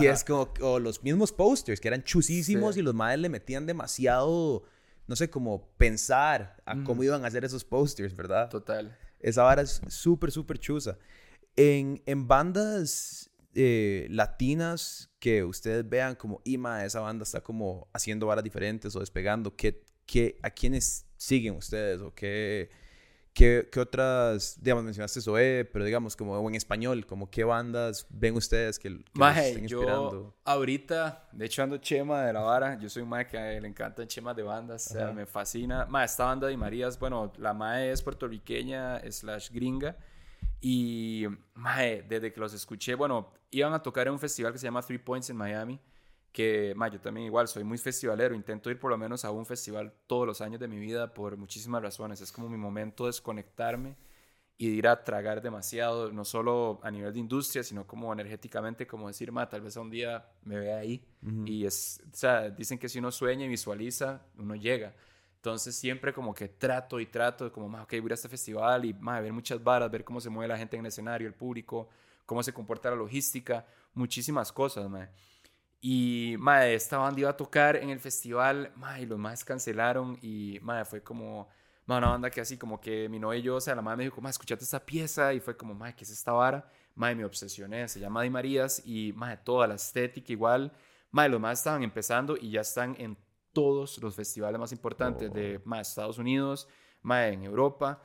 y es como o los mismos posters, que eran chusísimos y los madres le metían demasiado, no sé, como pensar a cómo iban a hacer esos posters, ¿verdad? Total. Esa vara es súper, súper chusa. En, en bandas eh, latinas que ustedes vean como, Ima, esa banda está como haciendo varas diferentes o despegando? ¿Qué, qué, ¿A quiénes siguen ustedes? ¿O qué, qué, qué otras, digamos, mencionaste Zoe, pero digamos como en español, como qué bandas ven ustedes que, que estén inspirando? Yo ahorita, de hecho ando Chema de la vara, yo soy un mae que le encantan chemas de bandas, o sea, me fascina. Mae, esta banda de Marías, bueno, la mae es puertorriqueña slash gringa, y, mae, desde que los escuché, bueno, iban a tocar en un festival que se llama Three Points en Miami, que, mae, yo también igual soy muy festivalero, intento ir por lo menos a un festival todos los años de mi vida por muchísimas razones, es como mi momento de desconectarme y de ir a tragar demasiado, no solo a nivel de industria, sino como energéticamente, como decir, ma, tal vez un día me vea ahí. Y es, o sea, dicen que si uno sueña y visualiza, uno llega. Entonces siempre como que trato y trato, como, más, ok, voy a este festival y, más, ver muchas varas, ver cómo se mueve la gente en el escenario, el público, cómo se comporta la logística, muchísimas cosas, ma. Y, ma, esta banda iba a tocar en el festival, ma, y los más cancelaron y, ma, fue como una banda que así como que mi novia y yo, o sea, la madre me dijo, ma, escuchate esta pieza y fue como, ma, ¿qué es esta vara? Ma, me obsesioné, se llama Di Marías y, ma, toda la estética igual, ma, los más estaban empezando y ya están en todos los festivales más importantes de, ma, Estados Unidos, ma, en Europa.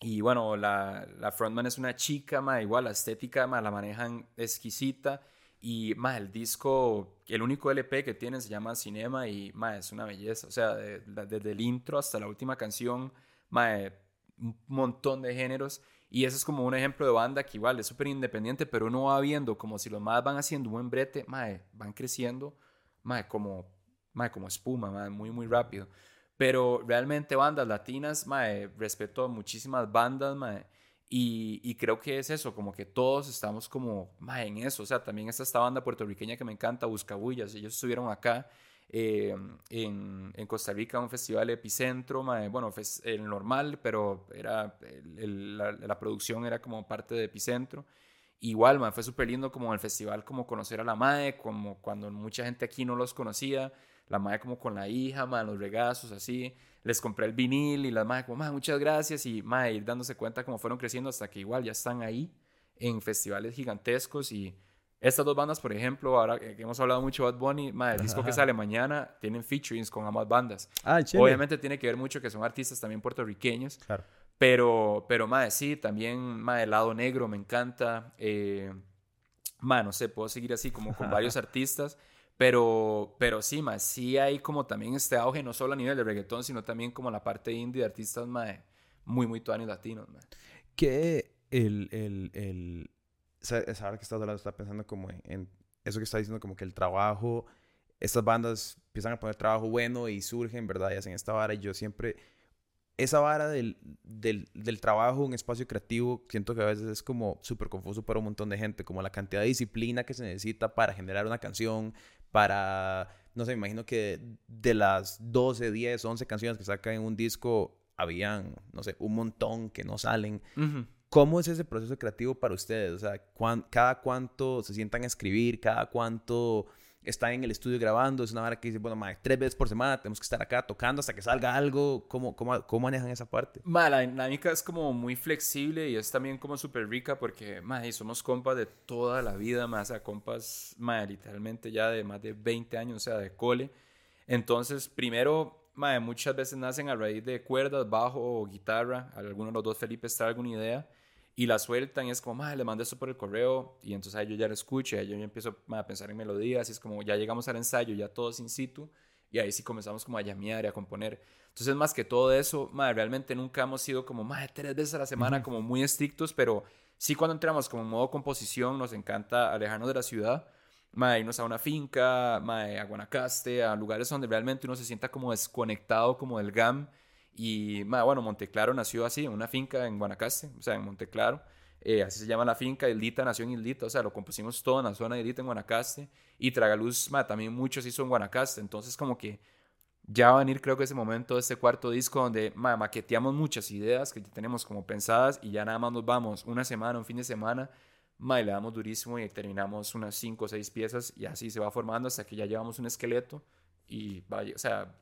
Y bueno, la, la frontman es una chica, ma, igual la estética, ma, la manejan exquisita. Y más el disco, el único LP que tienen se llama Cinema y más es una belleza. O sea, desde el intro hasta la última canción, más un montón de géneros. Y eso es como un ejemplo de banda que igual es súper independiente, pero uno va viendo como si los más van haciendo un buen brete, más van creciendo, más como, más como espuma, más muy, muy rápido. Pero realmente bandas latinas, más respeto a muchísimas bandas, más y, creo que es eso, como que todos estamos como más en eso. O sea, también está esta banda puertorriqueña que me encanta, Buscabullas. Ellos estuvieron acá eh, en, en, Costa Rica, un festival epicentro, bueno, fue el normal, pero era la, producción era como parte de epicentro. Igual, man, fue súper lindo como el festival, como conocer a la MAE, como cuando mucha gente aquí no los conocía, la MAE como con la hija, man, los regazos, así les compré el vinil y las madres como, muchas gracias y madre, ir dándose cuenta cómo fueron creciendo hasta que igual ya están ahí en festivales gigantescos y estas dos bandas, por ejemplo, ahora que hemos hablado mucho de Bad Bunny, madre, el disco que sale mañana tienen featurings con ambas bandas. Ah, Obviamente tiene que ver mucho que son artistas también puertorriqueños. Claro. Pero, pero madre, sí, también, madre, lado negro me encanta. Eh, madre, no sé, puedo seguir así como con <laughs> varios artistas. Pero, pero sí, más sí hay como también este auge, no solo a nivel de reggaetón, sino también como la parte indie de artistas más muy, muy tuanis latinos. Que el, el, el, ahora que estás hablando, está pensando como en, eso que está diciendo, como que el trabajo, estas bandas empiezan a poner trabajo bueno y surgen, ¿verdad? Y hacen esta vara y yo siempre esa vara del, del, del, trabajo en espacio creativo, siento que a veces es como súper confuso para un montón de gente, como la cantidad de disciplina que se necesita para generar una canción, para, no sé, me imagino que de las 12, 10, 11 canciones que sacan en un disco, habían, no sé, un montón que no salen. ¿Cómo es ese proceso creativo para ustedes? O sea, cada cuánto se sientan a escribir, cada cuánto está en el estudio grabando, es una hora que dice, bueno, tres veces por semana tenemos que estar acá tocando hasta que salga algo. ¿Cómo, cómo, cómo manejan esa parte? Ma, la dinámica es como muy flexible y es también como súper rica porque, ma, somos compas de toda la vida, más a compas, ma, literalmente ya de más de 20 años, o sea, de cole. Entonces, primero, ma, muchas veces nacen a raíz de cuerdas, bajo o guitarra. Alguno de los dos Felipe está alguna idea y la sueltan y es como, madre, le mandé esto por el correo y entonces ahí yo ya lo escucho y ahí yo ya empiezo a pensar en melodías y es como, ya llegamos al ensayo, ya todos in situ y ahí sí comenzamos como a llamear y a componer. Entonces, más que todo eso, madre, realmente nunca hemos sido como, madre, tres veces a la semana, como muy estrictos, pero sí cuando entramos como en modo composición, nos encanta alejarnos de la ciudad, madre, irnos a una finca, madre, a Guanacaste, a lugares donde realmente uno se sienta como desconectado como del GAM y bueno, Monteclaro nació así, en una finca en Guanacaste, o sea, en Monteclaro. Eh, así se llama la finca, Ildita nació en Ildita, o sea, lo compusimos todo en la zona de Ildita, en Guanacaste. Y Tragaluz, también muchos hizo en Guanacaste. Entonces, como que ya va a venir, creo que ese momento este cuarto disco donde maqueteamos muchas ideas que tenemos como pensadas y ya nada más nos vamos una semana, un fin de semana, ma, y le damos durísimo y terminamos unas cinco o seis piezas y así se va formando hasta que ya llevamos un esqueleto y vaya, o sea,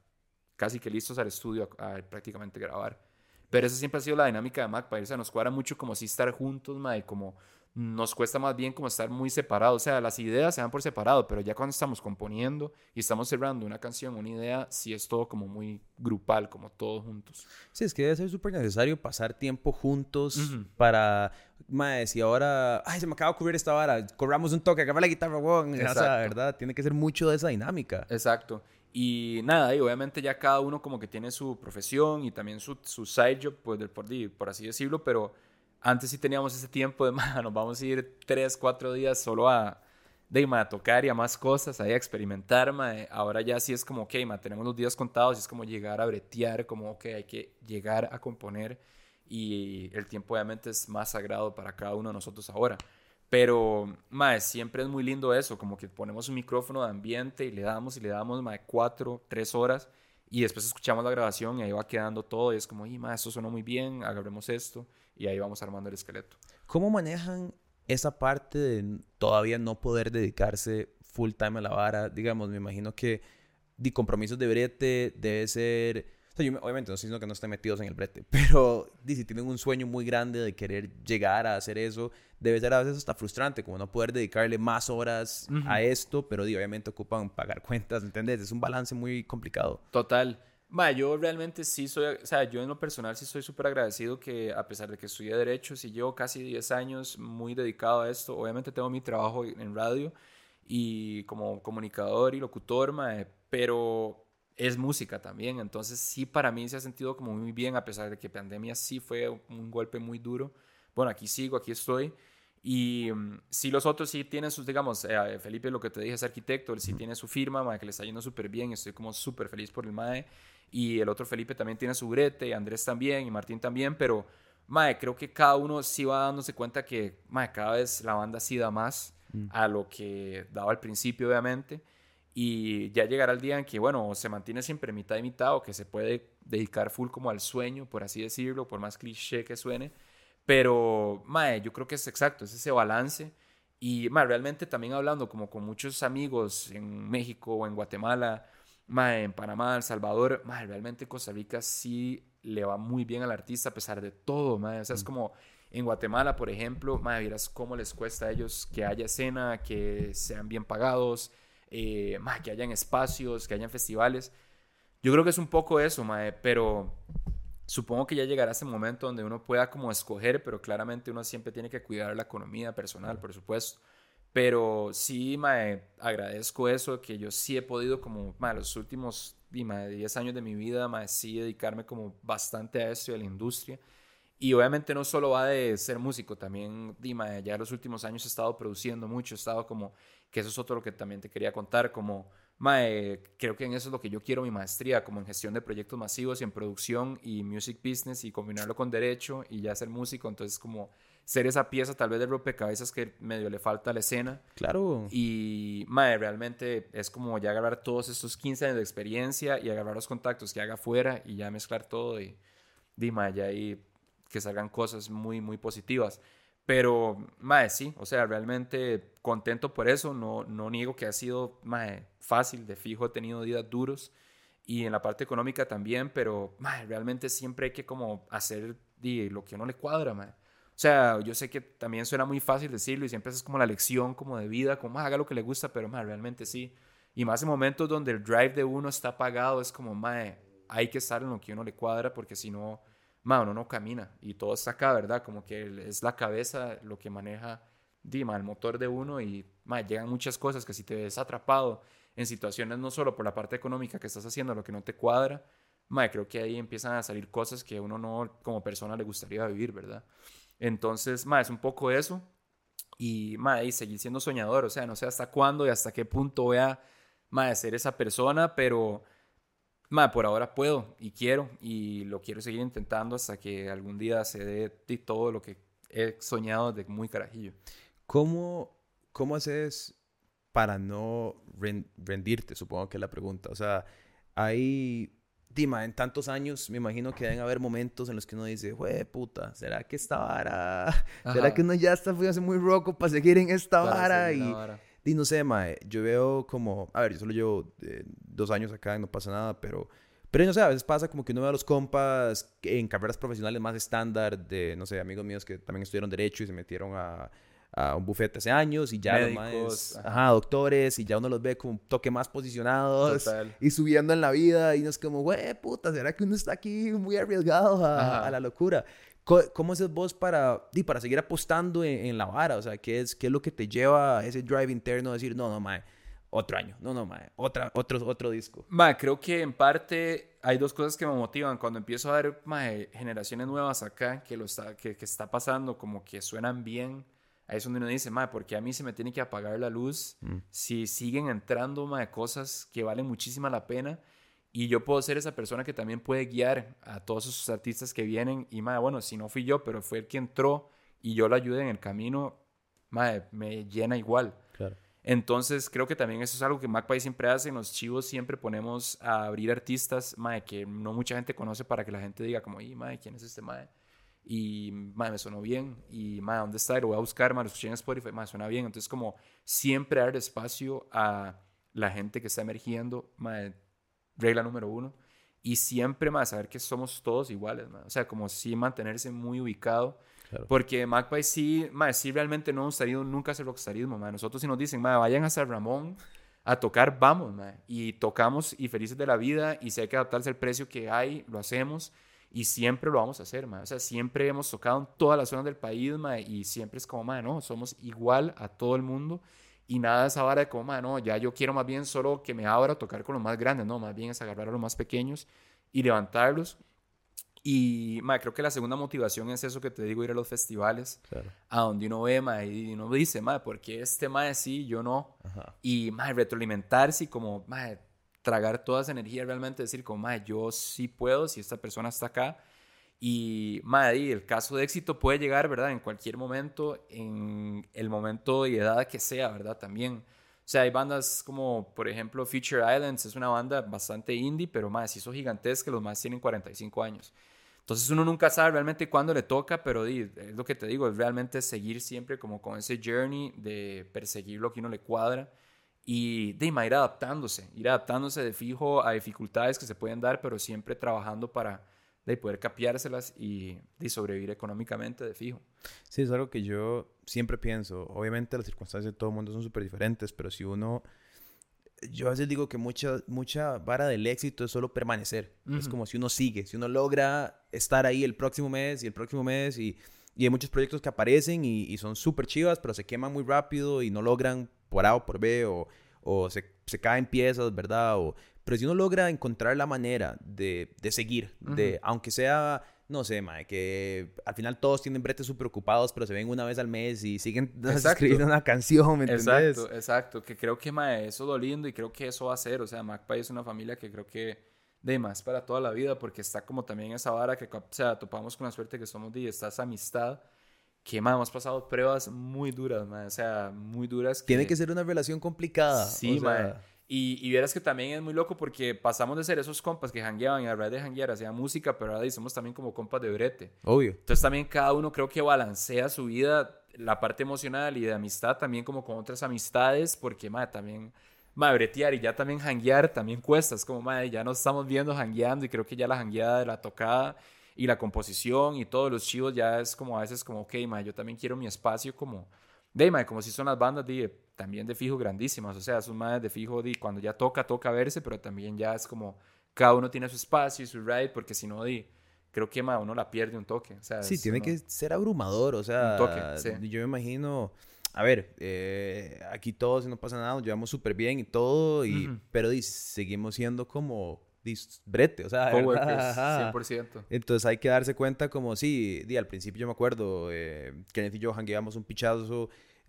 casi que listos al estudio a, prácticamente grabar. Pero esa siempre ha sido la dinámica de Magpie. O sea, nos cuadra mucho como si estar juntos, y como nos cuesta más bien como estar muy separados. O sea, las ideas se van por separado, pero ya cuando estamos componiendo y estamos cerrando una canción, una idea, sí es todo como muy grupal, como todos juntos. Sí, es que debe ser súper necesario pasar tiempo juntos para, mae, si ahora, ay, se me acaba de ocurrir esta vara, corramos un toque, agarra la guitarra, o sea, ¿verdad? Tiene que ser mucho de esa dinámica. Exacto. Y nada, y obviamente ya cada uno como que tiene su profesión y también su, su side job, pues por, así decirlo, pero antes sí teníamos ese tiempo de, <laughs> man, nos vamos a ir tres, cuatro días solo a, de, a tocar y a más cosas, a experimentar, ahora ya sí es como, ok, tenemos los días contados y es como llegar a bretear, como, ok, hay que llegar a componer y el tiempo obviamente es más sagrado para cada uno de nosotros ahora. Pero, mae, siempre es muy lindo eso, como que ponemos un micrófono de ambiente y le damos y le damos, mae, cuatro, tres horas y después escuchamos la grabación y ahí va quedando todo y es como, y mae, esto sonó muy bien, agarremos esto y ahí vamos armando el esqueleto. ¿Cómo manejan esa parte de todavía no poder dedicarse full time a la vara? Digamos, me imagino que de compromisos de brete debe ser obviamente no estoy diciendo que no estén metidos en el brete, <laughs> pero si tienen un sueño muy grande de querer llegar a hacer eso, debe ser a veces hasta frustrante, como no poder dedicarle más horas a esto, pero obviamente ocupan pagar <laughs> cuentas, ¿entendés? Es un balance muy complicado. Total. Ma, yo realmente sí soy, o sea, yo en lo personal sí soy súper agradecido que a pesar de que estudié Derecho, y llevo casi 10 años muy dedicado a esto, obviamente tengo mi trabajo en radio y como comunicador y locutor, ma, pero es música también. Entonces sí, para mí se ha sentido como muy bien, a pesar de que pandemia sí fue un golpe muy duro. Bueno, aquí sigo, aquí estoy. Y mm, sí, los otros sí tienen sus, digamos, eh, Felipe, lo que te dije es arquitecto, él sí tiene su firma, mae, que le está yendo súper bien, estoy como súper feliz por el mae. Y el otro Felipe también tiene su brete, y Andrés también, y Martín también, pero, mae, creo que cada uno sí va dándose cuenta que, mae, cada vez la banda sí da más mm. a lo que daba al principio, obviamente y ya llegará el día en que, bueno, se mantiene siempre mitad y mitad o que se puede dedicar full como al sueño, por así decirlo, por más cliché que suene. Pero, mae, yo creo que es exacto, es ese balance. Y, mae, realmente también hablando como con muchos amigos en México o en Guatemala, mae, en Panamá, El Salvador, mae, realmente Costa Rica sí le va muy bien al artista a pesar de todo, mae. O sea, es mm. como en Guatemala, por ejemplo, mae, miras cómo les cuesta a ellos que haya escena, que sean bien pagados, eh, que hayan espacios, que hayan festivales. Yo creo que es un poco eso, mae, pero supongo que ya llegará ese momento donde uno pueda como escoger, pero claramente uno siempre tiene que cuidar la economía personal, por supuesto. Pero sí, mae, agradezco eso, que yo sí he podido como, mae, los últimos 10 años de mi vida, mae, sí dedicarme como bastante a esto y a la industria. Y obviamente no solo va de ser músico, también, Dima, ya los últimos años he estado produciendo mucho, he estado como que eso es otro lo que también te quería contar, como, mae, creo que en eso es lo que yo quiero mi maestría, como en gestión de proyectos masivos y en producción y music business y combinarlo con derecho y ya ser músico, entonces como ser esa pieza tal vez de rompecabezas que medio le falta a la escena. Claro. Y, mae, realmente es como ya agarrar todos estos 15 años de experiencia y agarrar los contactos que haga afuera y ya mezclar todo y, dime, ya ahí que salgan cosas muy, muy positivas. Pero, mae, sí, o sea, realmente contento por eso. No, no niego que ha sido, mae, fácil. De fijo he tenido días duros. Y en la parte económica también, pero, mae, realmente siempre hay que como hacer lo que uno le cuadra, mae. O sea, yo sé que también suena muy fácil decirlo y siempre es como la lección como de vida, como haga lo que le gusta, pero, mae, realmente sí. Y más en momentos donde el drive de uno está apagado, es como, mae, hay que estar en lo que uno le cuadra porque si no ma, uno no camina y todo está acá, ¿verdad? Como que es la cabeza lo que maneja Dima, el motor de uno y ma, llegan muchas cosas que si te ves atrapado en situaciones no solo por la parte económica que estás haciendo, lo que no te cuadra, ma, creo que ahí empiezan a salir cosas que uno no como persona le gustaría vivir, ¿verdad? Entonces, ma, es un poco eso y, ma, y seguir siendo soñador, o sea, no sé hasta cuándo y hasta qué punto voy a, ma, ser esa persona, pero Ma, por ahora puedo y quiero y lo quiero seguir intentando hasta que algún día se dé todo lo que he soñado de muy carajillo. ¿Cómo, cómo haces para no rendirte? Supongo que es la pregunta. O sea, hay, Dima, en tantos años me imagino que deben haber momentos en los que uno dice, güey, puta, ¿será que esta vara? <laughs> ¿Será que uno ya está hace muy roco para seguir en esta vara? Y, y no sé, mae, yo veo como, a ver, yo solo llevo eh, dos años acá y no pasa nada, pero, pero no sé, a veces pasa como que uno ve a los compas en carreras profesionales más estándar de, no sé, amigos míos que también estudiaron Derecho y se metieron a, a un bufete hace años y ya Médicos, ajá. doctores y ya uno los ve como un toque más posicionados y subiendo en la vida y no es como, güey, puta, ¿será que uno está aquí muy arriesgado a, a la locura? ¿Cómo haces vos para, para seguir apostando en, la vara? O sea, ¿qué es, ¿qué es lo que te lleva a ese drive interno a decir, no, no, mae, otro año, no, no, mae, otra, otro, otro disco? Mae, creo que en parte hay dos cosas que me motivan. Cuando empiezo a ver mae, generaciones nuevas acá que, lo está, que, que está pasando, como que suenan bien, ahí es donde uno dice, mae, porque a mí se me tiene que apagar la luz mm. si siguen entrando, mae, cosas que valen muchísima la pena Y yo puedo ser esa persona que también puede guiar a todos esos artistas que vienen. Y, madre, bueno, si no fui yo, pero fue el que entró y yo lo ayudé en el camino, madre, me llena igual. Claro. Entonces, creo que también eso es algo que MacPie siempre hace. En los chivos siempre ponemos a abrir artistas, madre, que no mucha gente conoce para que la gente diga como, y, madre, ¿quién es este madre? Y, madre, me sonó bien. Y, madre, ¿dónde está? lo voy a buscar, madre, lo escuché en Spotify, madre, suena bien. Entonces, como siempre dar espacio a la gente que está emergiendo, madre, regla número uno. Y siempre, más saber que somos todos iguales, madre. O sea, como sí mantenerse muy ubicado porque Magpie sí, madre, sí realmente no hemos salido nunca hacer rockstarismo, madre. Nosotros si nos dicen, vayan a San Ramón a tocar, vamos. Y tocamos y felices de la vida y si hay que adaptarse al precio que hay, lo hacemos y siempre lo vamos a hacer, madre. O sea, siempre hemos tocado en todas las zonas del país, madre, y siempre es como, madre, no, somos igual a todo el mundo y nada de esa vara de como, madre, no, ya yo quiero más bien solo que me abra a tocar con los más grandes, no, más bien es agarrar a los más pequeños y levantarlos y ma, creo que la segunda motivación es eso que te digo, ir a los festivales, a donde uno ve ma, y uno dice, ma, ¿por qué este ma sí, yo no? Y ma, retroalimentarse y como ma, tragar toda esa energía, realmente decir como, ma, yo sí puedo si esta persona está acá. Y, ma, y el caso de éxito puede llegar, ¿verdad? En cualquier momento, en el momento y edad que sea, ¿verdad? También. O sea, hay bandas como, por ejemplo, Future Islands, es una banda bastante indie, pero más, si son gigantescas, los más tienen 45 años. Entonces uno nunca sabe realmente cuándo le toca, pero es lo que te digo, es realmente seguir siempre como con ese journey de perseguir lo que uno le cuadra y de ir adaptándose, ir adaptándose de fijo a dificultades que se pueden dar, pero siempre trabajando para de poder capiárselas y de sobrevivir económicamente de fijo. Sí, es algo que yo siempre pienso. Obviamente las circunstancias de todo el mundo son súper diferentes, pero si uno... Yo a veces digo que mucha, mucha vara del éxito es solo permanecer. Es como si uno sigue, si uno logra estar ahí el próximo mes y el próximo mes y, y hay muchos proyectos que aparecen y, y son súper chivas, pero se queman muy rápido y no logran por A o por B o, o se, se caen piezas, ¿verdad? O, pero si uno logra encontrar la manera de, de seguir, de, aunque sea, no sé, mae, que al final todos tienen bretes súper ocupados, pero se ven una vez al mes y siguen <laughs> escribiendo una canción, ¿me entiendes? Exacto, exacto. Que creo que, mae, eso es lo lindo y creo que eso va a ser. O sea, MacPay es una familia que creo que de más para toda la vida porque está como también esa vara que, o sea, topamos con la suerte que somos de esta esa amistad que mae, hemos pasado pruebas muy duras, mae, o sea, muy duras. Tiene que ser una relación complicada. Sí, o sea... Y, y verás que también es muy loco porque pasamos de ser esos compas que jangueaban y a de janguear hacía música, pero ahora somos también como compas de brete. Obvio. Entonces también cada uno creo que balancea su vida, la parte emocional y de amistad también como con otras amistades, porque madre, también madre, bretear y ya también janguear también cuesta. Es como, madre, ya nos estamos viendo jangueando y creo que ya la jangueada de la tocada y la composición y todos los chivos ya es como a veces como, ok, madre, yo también quiero mi espacio como de, como si son las bandas de, también de fijo grandísimas. O sea, son más de fijo de cuando ya toca, toca verse, pero también ya es como cada uno tiene su espacio y su ride, porque si no, di, creo que ma, uno la pierde un toque. O sea, sí, tiene que ser abrumador. O sea, yo me imagino. A ver, eh, aquí todos no pasa nada, nos llevamos súper bien y todo, y, pero di, seguimos siendo como brete, o sea, 100%. Entonces hay que darse cuenta como, sí, di, al principio yo me acuerdo, eh, Kenneth y yo jangueamos un pichazo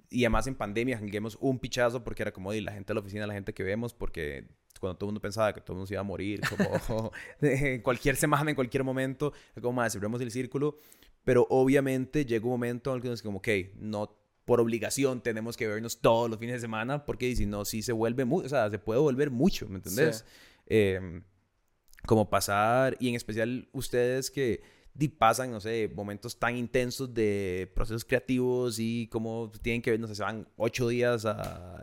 y además en pandemia jangueamos un pichazo porque era como, di, la gente de la oficina, la gente que vemos, porque cuando todo el mundo pensaba que todo el mundo se iba a morir, como <laughs> <laughs> en cualquier semana, en cualquier momento, como, más, cerremos el círculo, pero obviamente llega un momento en el que es como, ok, no por obligación tenemos que vernos todos los fines de semana, porque si no, sí se vuelve, o sea, se puede volver mucho, ¿me entendés? Eh, como pasar, y en especial ustedes que pasan, no sé, momentos tan intensos de procesos creativos y como tienen que ver, no sé, se van ocho días a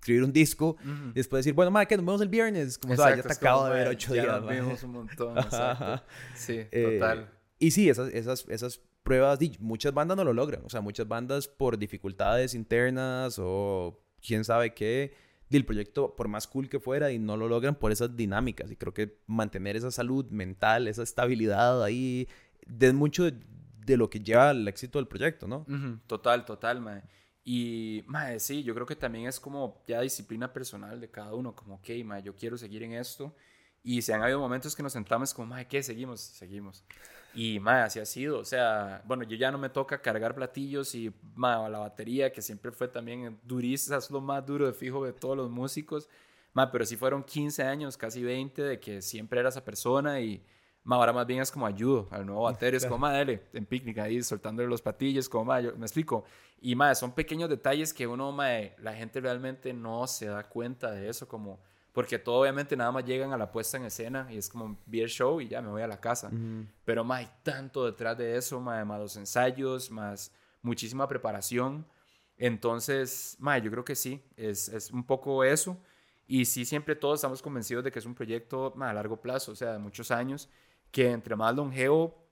escribir un disco y después decir, bueno, madre, que nos vemos el viernes, como sabes, ya te acabo de ver ocho días. Ya vimos un montón, exacto. Sí, eh, total. Y sí, esas, esas, esas pruebas, muchas bandas no lo logran, o sea, muchas bandas por dificultades internas o quién sabe qué, del proyecto, por más cool que fuera, y no lo logran por esas dinámicas. Y creo que mantener esa salud mental, esa estabilidad ahí, es mucho de, lo que lleva al éxito del proyecto, ¿no? Total, total, mae. Y, mae, sí, yo creo que también es como ya disciplina personal de cada uno, como, ok, mae, yo quiero seguir en esto. Y se han habido momentos que nos sentamos como, mae, ¿qué? Seguimos, seguimos. Y, madre, así ha sido. O sea, bueno, yo ya no me toca cargar platillos y, madre, la batería, que siempre fue también durísima, es lo más duro de fijo de todos los músicos. Ma, pero sí fueron 15 años, casi 20, de que siempre era esa persona y ma, ahora más bien es como ayudo al nuevo batero. Es como, ma, dale, en picnic ahí, soltándole los patillos, como, ma, yo, me explico. Y, ma, son pequeños detalles que uno, ma, la gente realmente no se da cuenta de eso, como, porque todo obviamente nada más llegan a la puesta en escena y es como beer show y ya me voy a la casa. Pero, ma, hay tanto detrás de eso, ma, más los ensayos, más muchísima preparación. Entonces, ma, yo creo que sí, es, es un poco eso. Y sí, siempre todos estamos convencidos de que es un proyecto ma, a largo plazo, o sea, de muchos años, que entre más longevo,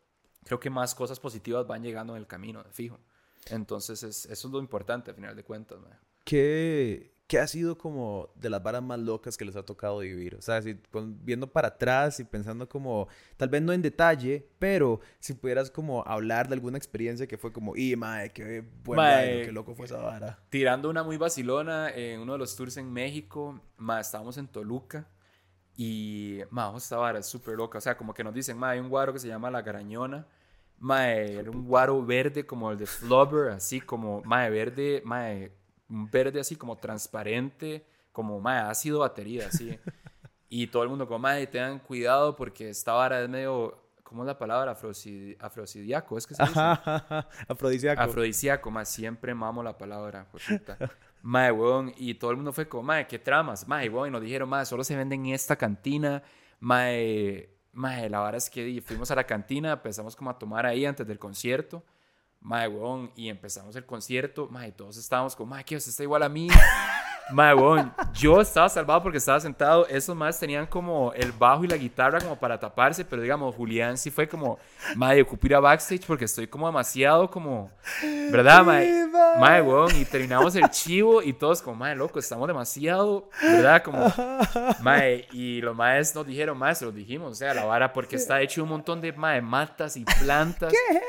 creo que más cosas positivas van llegando en el camino, de fijo. Entonces, es, eso es lo importante, al final de cuentas. Ma. ¿Qué, ¿qué ha sido como de las varas más locas que les ha tocado vivir? O sea, si, viendo para atrás y pensando como, tal vez no en detalle, pero si pudieras como hablar de alguna experiencia que fue como, y mae, qué buen mae, qué loco fue esa vara. Tirando una muy vacilona en uno de los tours en México, mae, estábamos en Toluca y, mae, esta vara es súper loca. O sea, como que nos dicen, mae, hay un guaro que se llama La Garañona. Mae, era un guaro verde como el de Flubber, así como, mae, verde, mae, verde así como transparente, como más ácido batería, así. <laughs> y todo el mundo como, madre, tengan cuidado porque esta vara es medio, ¿cómo es la palabra? Afrosid afrosidiaco, es que se dice. <laughs> afrodisíaco. Afrodisíaco, más siempre mamo la palabra, <laughs> Mae, weón, y todo el mundo fue como, mae, ¿qué tramas? Mae, weón, y nos dijeron, mae, solo se venden en esta cantina. Mae, mae, la vara es que fuimos a la cantina, empezamos como a tomar ahí antes del concierto. Mae, weón, y empezamos el concierto, mae, todos estábamos como, mae, que usted está igual a mí. <laughs> mae, weón, yo estaba salvado porque estaba sentado, esos más tenían como el bajo y la guitarra como para taparse, pero digamos, Julián sí fue como, mae, ocupo ir a backstage porque estoy como demasiado como, ¿verdad, mae? Mae, weón, y terminamos el chivo y todos como, mae, loco, estamos demasiado, ¿verdad? Como, <laughs> mae, y los maes nos dijeron, mae, se los dijimos, o sea, la vara porque está hecho un montón de, mae, matas y plantas. ¿Qué?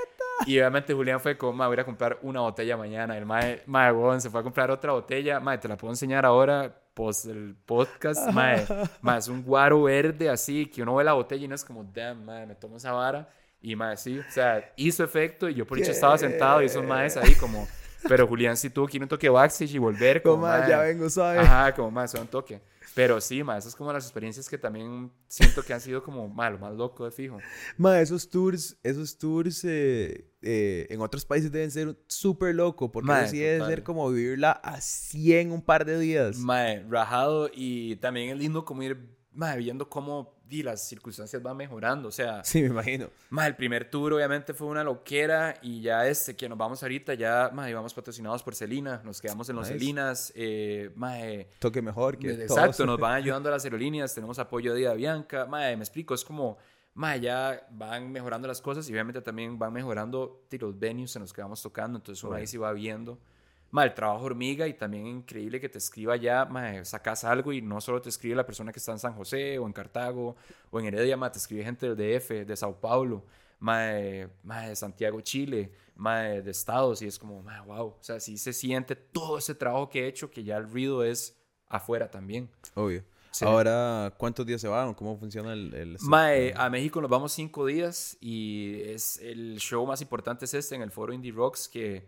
Y obviamente Julián fue como, voy a comprar una botella mañana. El mae, mae, se fue a comprar otra botella. Mae, te la puedo enseñar ahora, post el podcast. Mae, <laughs> mae, es un guaro verde así, que uno ve la botella y no es como, damn, mae, me tomo esa vara. Y mae, sí, o sea, hizo efecto y yo por hecho estaba sentado y esos maes ahí como... Pero Julián sí tuvo que ir un toque backstage y volver. Como, como ya vengo, ¿sabes? Ajá, como más, un toque. Pero sí, ma, esas son como las experiencias que también siento que han sido como malo, más loco de fijo. Ma, esos tours, esos tours eh, eh, en otros países deben ser súper loco, porque ma, sí debe ser como vivirla a 100 un par de días. Ma, rajado y también es lindo como ir ma, viendo cómo y las circunstancias van mejorando, o sea... Sí, me imagino. Más el primer tour obviamente fue una loquera y ya este que nos vamos ahorita, ya más íbamos patrocinados por Celina, nos quedamos en los Celinas, eh, más... Toque mejor que Exacto, nos <laughs> van ayudando a las aerolíneas, tenemos apoyo de Bianca, más me explico, es como... Más ya van mejorando las cosas y obviamente también van mejorando los venues en los que vamos tocando, entonces uno ahí sí va viendo ma, el trabajo hormiga y también increíble que te escriba ya, ma, sacas algo y no solo te escribe la persona que está en San José o en Cartago o en Heredia, ma, te escribe gente del DF, de Sao Paulo, ma, de, de Santiago, Chile, ma, de, Estados y es como, ma, wow, o sea, sí se siente todo ese trabajo que he hecho que ya el ruido es afuera también. Obvio. Ahora, ¿cuántos días se van? ¿Cómo funciona el...? el... Mae, a México nos vamos cinco días y es el show más importante es este en el foro Indie Rocks que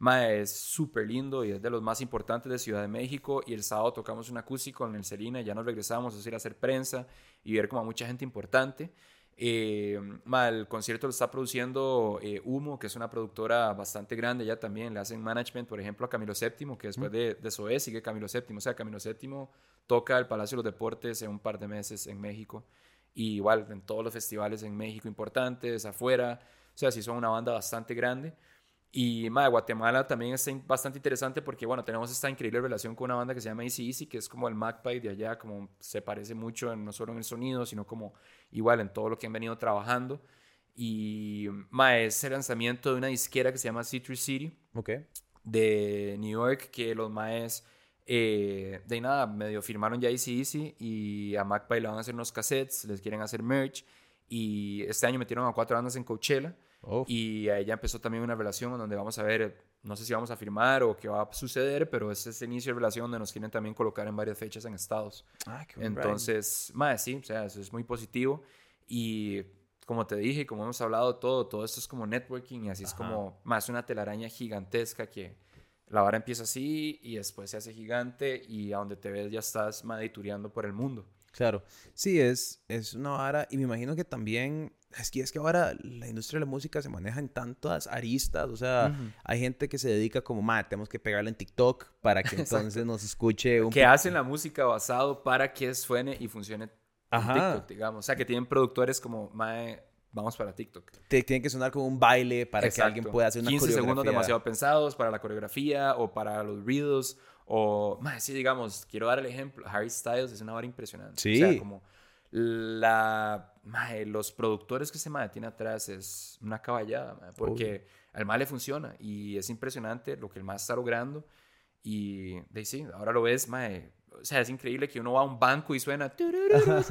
Mae, es súper lindo y es de los más importantes de Ciudad de México. Y el sábado tocamos un acústico en el Celina y ya nos regresamos a ir a hacer prensa y ver como a mucha gente importante. Eh, el concierto lo está produciendo eh, Humo, que es una productora bastante grande ya también. Le hacen management, por ejemplo, a Camilo VII, que después de, de Soe sigue Camilo VII. O sea, Camilo VII toca el Palacio de los Deportes en un par de meses en México. Y igual en todos los festivales en México importantes, afuera. O sea, sí son una banda bastante grande. Y ma, Guatemala también es bastante interesante porque, bueno, tenemos esta increíble relación con una banda que se llama Easy Easy, que es como el Magpie de allá, como se parece mucho no solo en el sonido, sino como igual en todo lo que han venido trabajando. Y ma, es el lanzamiento de una disquera que se llama Citrus City, okay. de New York, que los maes eh, de nada, medio firmaron ya Easy Easy y a Magpie le van a hacer unos cassettes, les quieren hacer merch. Y este año metieron a cuatro bandas en Coachella. Y ahí ya empezó también una relación donde vamos a ver, no sé si vamos a firmar o qué va a suceder, pero es ese inicio de relación donde nos quieren también colocar en varias fechas en estados. Ah, qué Entonces, más sí, o sea, eso es muy positivo. Y como te dije, como hemos hablado todo, todo esto es como networking y así es como más una telaraña gigantesca que la vara empieza así y después se hace gigante y a donde te ves ya estás maditureando por el mundo. Claro, sí, es, es una vara y me imagino que también, es que, es que ahora la industria de la música se maneja en tantas aristas, o sea, hay gente que se dedica como, madre, tenemos que pegarla en TikTok para que <laughs> entonces nos escuche un Que hacen la música basado para que suene y funcione en TikTok, digamos. O sea, que tienen productores como, madre, vamos para TikTok. Te, tiene que sonar como un baile para que alguien pueda hacer una 15 segundos demasiado pensados para la coreografía o para los reels o, más sí, digamos, quiero dar el ejemplo, Harry Styles es una vara impresionante. Sí. O sea, como la, los productores que se mae tiene atrás es una caballada, porque al mal le funciona y es impresionante lo que el más está logrando. Y de sí, ahora lo ves, mae, o sea, es increíble que uno va a un banco y suena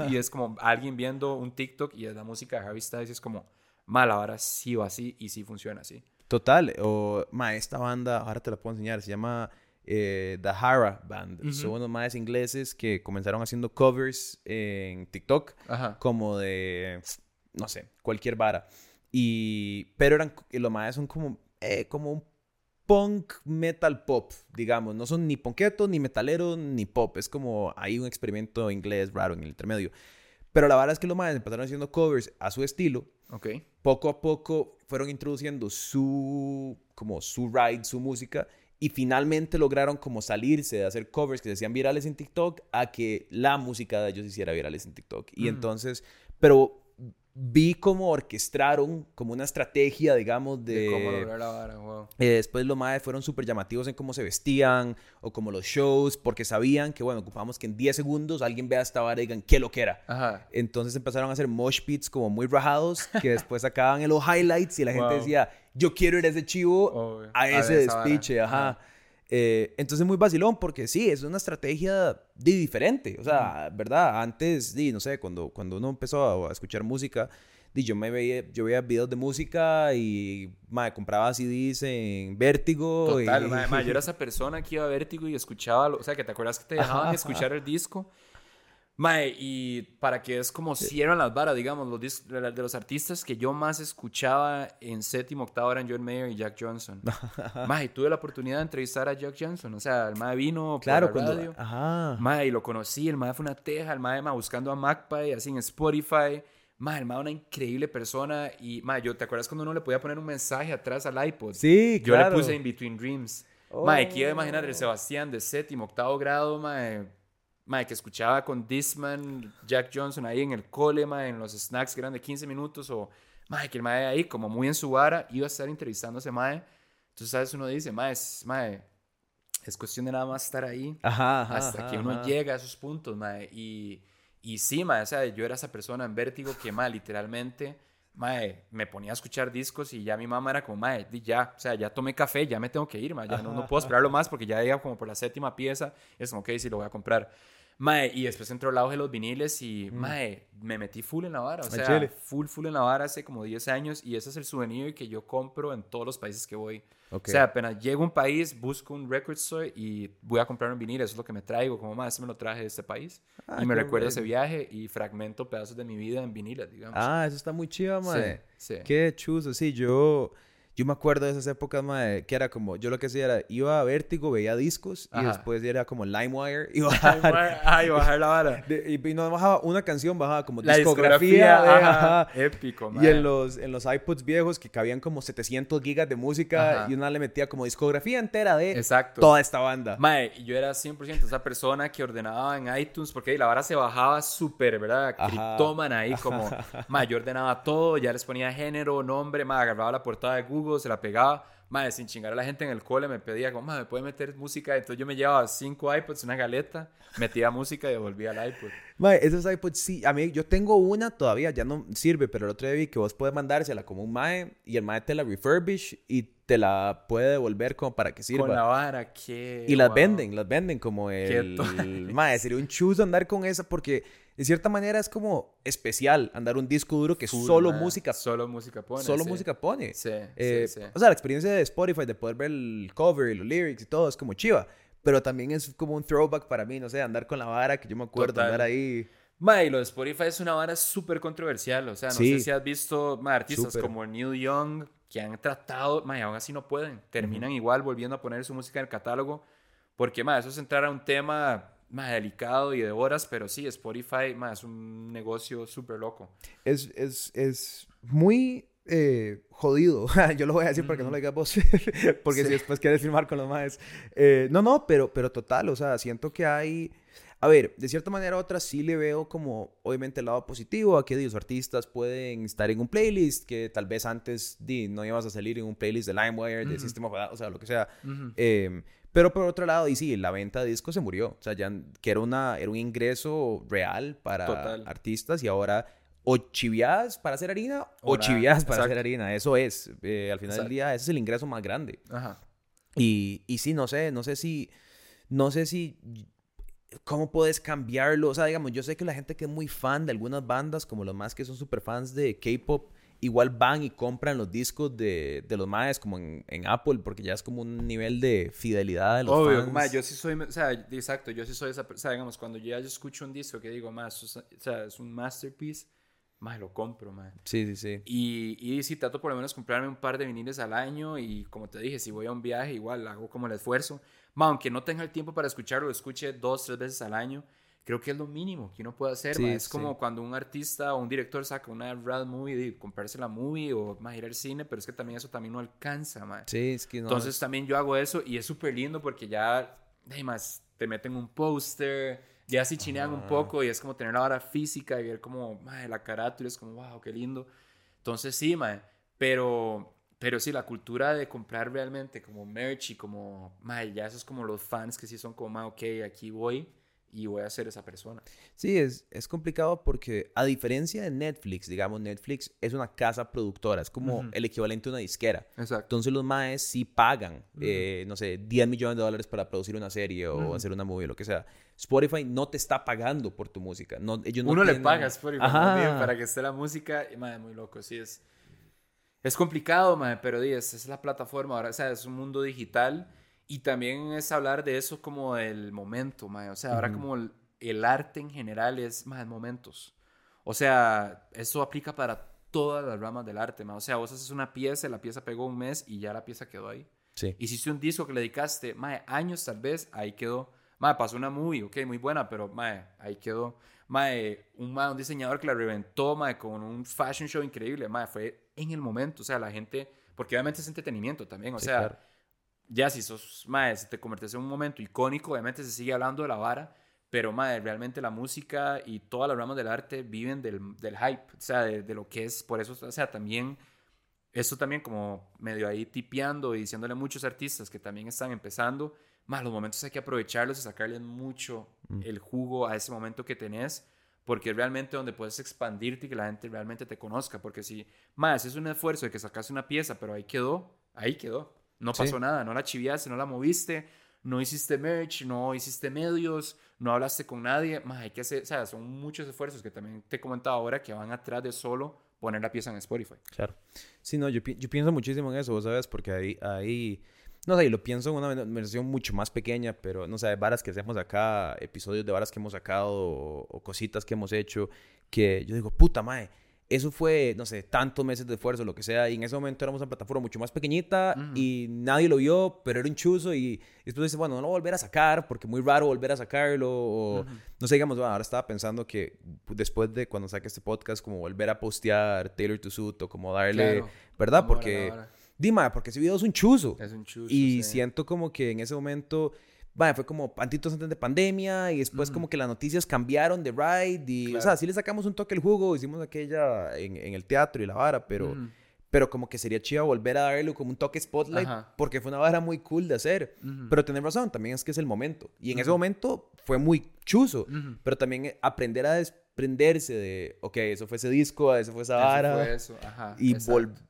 y es como alguien viendo un TikTok y es la música de Harry Styles y es como, mal, ahora sí va así y sí funciona así. Total, o, ma, esta banda, ahora te la puedo enseñar, se llama eh, The Hara Band. Son unos más ingleses que comenzaron haciendo covers en TikTok, como de, no sé, cualquier vara. Y, pero eran, los más son como, eh, como un punk metal pop, digamos. No son ni ponquetos, ni metaleros, ni pop. Es como hay un experimento inglés raro en el intermedio. Pero la verdad es que los más empezaron haciendo covers a su estilo. Ok. Poco a poco fueron introduciendo su, como su ride, su música y finalmente lograron como salirse de hacer covers que se hacían virales en TikTok a que la música de ellos se hiciera virales en TikTok. Y mm. entonces, pero vi cómo orquestaron como una estrategia, digamos, de... de cómo lograr la vara, wow. Eh, después los más fueron súper llamativos en cómo se vestían o como los shows, porque sabían que, bueno, ocupamos que en 10 segundos alguien vea esta vara y digan, ¿qué lo que era? Ajá. Entonces empezaron a hacer mosh pits como muy rajados, que <laughs> después sacaban en los highlights y la gente decía, yo quiero ir a ese chivo, a ese despiche, ajá. Eh, entonces muy vacilón porque sí, es una estrategia diferente. O sea, ¿verdad? Antes, di, no sé, cuando, cuando uno empezó a, escuchar música, di, yo me veía, yo veía videos de música y me compraba CDs en Vértigo. Total, y... yo era <laughs> esa persona que iba a Vértigo y escuchaba, o sea, que te acuerdas que te dejaban escuchar el disco Mae, y para que es como cierran las varas, digamos, los de los artistas que yo más escuchaba en séptimo, octavo eran John Mayer y Jack Johnson. <laughs> mae, tuve la oportunidad de entrevistar a Jack Johnson, o sea, el mae vino claro, por la radio. Ajá. Mae, y lo conocí, el mae fue una teja, el mae, mae buscando a Magpie, así en Spotify. Mae, el mae una increíble persona y, mae, yo, ¿te acuerdas cuando uno le podía poner un mensaje atrás al iPod? Sí, Yo le puse In Between Dreams. Oh. Mae, quiero imaginar el Sebastián de séptimo, octavo grado, mae mae, que escuchaba con Disman, Jack Johnson ahí en el cole, mae, en los snacks que eran de 15 minutos, o mae, que el mae ahí, como muy en su vara, iba a estar entrevistando a ese mae. Entonces, ¿sabes? Uno dice, mae, es, mae, es cuestión de nada más estar ahí hasta que uno llega a esos puntos, mae. Y, y sí, mae, o sea, yo era esa persona en vértigo que, mae, literalmente, mae, me ponía a escuchar discos y ya mi mamá era como, mae, ya, o sea, ya tomé café, ya me tengo que ir, mae, ya no, no, puedo esperarlo más porque ya iba como por la séptima pieza, es como, ok, sí, lo voy a comprar. Mae, y después entró el auge de los viniles y, mm. mae, me metí full en la vara. O sea, full, full en la vara hace como 10 años y ese es el souvenir que yo compro en todos los países que voy. O sea, apenas llego a un país, busco un record store y voy a comprar un vinil. Eso es lo que me traigo. Como más, me lo traje de este país. Ah, y me recuerda ese viaje y fragmento pedazos de mi vida en viniles, digamos. Ah, eso está muy chido, mae. Sí, sí. Qué chuzo. Sí, yo... Yo me acuerdo de esas épocas, madre, que era como, yo lo que hacía era, iba a Vértigo, veía discos, y después era como LimeWire, y bajar, ah, y bajar la vara. <laughs> y, no bajaba una canción, bajaba como la discografía. Épico, Y en los, en los iPods viejos, que cabían como 700 gigas de música, y una le metía como discografía entera de Exacto. toda esta banda. Mae, y yo era 100% esa persona que ordenaba en iTunes, porque la vara se bajaba súper, ¿verdad? Criptoman ahí, como, <laughs> mae, yo ordenaba todo, ya les ponía género, nombre, mae, agarraba la portada de Google, se la pegaba. Madre, sin chingar a la gente en el cole me pedía como, madre, ¿me puede meter música? Entonces yo me llevaba cinco iPods, una galeta, metía <laughs> música y devolvía el iPod. Madre, esos iPods sí, a mí yo tengo una todavía, ya no sirve, pero el otro día vi que vos puedes mandársela como un mae y el mae te la refurbish y te la puede devolver como para que sirva. Con la vara, que... Y las venden, las venden como el... <laughs> Madre, sería un chuzo andar con esa porque de cierta manera es como especial andar un disco duro que solo música solo música pone solo música pone sí, eh, sí, o sea la experiencia de Spotify de poder ver el cover y los lyrics y todo es como chiva pero también es como un throwback para mí no sé andar con la vara que yo me acuerdo andar ahí Ma, y lo de Spotify es una vara súper controversial. O sea, no sé si has visto ma, artistas como Neil Young, que han tratado, mae, aún así no pueden. Terminan igual volviendo a poner su música en el catálogo. Porque, mae, eso es entrar a un tema más delicado y de horas, pero sí, Spotify más es un negocio súper loco. Es, es, es muy eh, jodido. <laughs> Yo lo voy a decir porque no lo digas vos. <laughs> porque si después quieres firmar con los más. Eh, no, no, pero, pero total, o sea, siento que hay. A ver, de cierta manera u otra sí le veo como, obviamente, el lado positivo a que los artistas pueden estar en un playlist que tal vez antes di, no ibas a salir en un playlist de LimeWire, de Sistema, o sea, lo que sea. eh, pero por otro lado, y sí, la venta de discos se murió. O sea, ya que era, una, era un ingreso real para artistas y ahora o chivias para hacer harina o chivias para hacer harina. Eso es. Eh, al final del día, ese es el ingreso más grande. Ajá. Y, y sí, no sé, no sé si, no sé si, ¿cómo puedes cambiarlo? O sea, digamos, yo sé que la gente que es muy fan de algunas bandas, como los más que son super fans de K-pop, igual van y compran los discos de, de los maes como en, en, Apple, porque ya es como un nivel de fidelidad de los Obvio, fans. yo sí soy, o sea, exacto, yo sí soy esa persona, digamos, cuando ya yo escucho un disco que digo, más, o sea, es un masterpiece, más lo compro, más. Sí, sí, sí. Y, y sí, trato por lo menos comprarme un par de viniles al año y como te dije, si voy a un viaje, igual hago como el esfuerzo. Más, aunque no tenga el tiempo para escucharlo, lo escuche dos, tres veces al año creo que es lo mínimo que uno puede hacer. es como cuando un artista o un director saca una rad movie y comprarse la movie o más ir al cine, pero es que también eso también no alcanza, man. Sí, es que no. Entonces también yo hago eso y es súper lindo porque ya, además, te meten un póster, ya si chinean un poco y es como tener la hora física y ver como, la carátula es como, wow, qué lindo. Entonces sí, man, pero... Pero sí, la cultura de comprar realmente como merch y como, madre, ya eso es como los fans que sí son como, ok, aquí voy y voy a ser esa persona. Sí, es, es complicado porque a diferencia de Netflix, digamos, Netflix es una casa productora, es como el equivalente a una disquera. Exacto. Entonces los maes sí pagan, eh, no sé, 10 millones de dólares para producir una serie o hacer una movie lo que sea. Spotify no te está pagando por tu música. No, ellos no Uno le paga a Spotify para que esté la música y, madre, muy loco, sí es... Es complicado, madre, pero es, es la plataforma, ahora, o sea, es un mundo digital y también es hablar de eso como del momento, O sea, ahora como el, arte en general es más momentos. O sea, eso aplica para todas las ramas del arte, O sea, vos haces una pieza, la pieza pegó un mes y ya la pieza quedó ahí. Sí. Hiciste un disco que le dedicaste, mae, años tal vez, ahí quedó. Mae, pasó una movie, ok, muy buena, pero mae, ahí quedó. Mae, un, un diseñador que la reventó, mae, con un fashion show increíble, mae, fue en el momento. O sea, la gente, porque obviamente es entretenimiento también, o sea ya si sos, madre, si te conviertes en un momento icónico, obviamente se sigue hablando de la vara, pero, madre, realmente la música y todas las ramas del arte viven del, del hype, o sea, de, lo que es, por eso, o sea, también, eso también como medio ahí tipeando y diciéndole a muchos artistas que también están empezando, más los momentos hay que aprovecharlos y sacarles mucho mm. el jugo a ese momento que tenés, porque es realmente donde puedes expandirte y que la gente realmente te conozca, porque si, más, es un esfuerzo de que sacaste una pieza, pero ahí quedó, ahí quedó. No pasó nada, no la chiviaste, no la moviste, no hiciste merch, no hiciste medios, no hablaste con nadie. Más hay que hacer, o sea, son muchos esfuerzos que también te he comentado ahora que van atrás de solo poner la pieza en Spotify. Claro. Sí, no, yo, yo pienso muchísimo en eso, vos sabes, porque ahí, ahí, no sé, lo pienso en una versión mucho más pequeña, pero no sé, varas que hacemos acá, episodios de varas que hemos sacado o, o cositas que hemos hecho, que yo digo, puta madre eso fue, no sé, tantos meses de esfuerzo, lo que sea, y en ese momento éramos una plataforma mucho más pequeñita y nadie lo vio, pero era un chuzo y, después dices, bueno, no lo volver a sacar porque muy raro volver a sacarlo, o no sé, digamos, bueno, ahora estaba pensando que después de cuando saque este podcast, como volver a postear Taylor to Suit o como darle, ¿verdad? Porque, Dima, porque ese video es un chuzo. Es un chuzo. Y siento como que en ese momento vaya, fue como antitos antes de pandemia y después como que las noticias cambiaron de Ride y, o sea, sí le sacamos un toque al jugo, hicimos aquella en, en el teatro y la vara, pero, pero como que sería chido volver a darle como un toque spotlight porque fue una vara muy cool de hacer. Pero tener razón, también es que es el momento. Y en ese momento fue muy chuzo, pero también aprender a desprenderse de, ok, eso fue ese disco, eso fue esa vara. Eso fue eso. Ajá, y,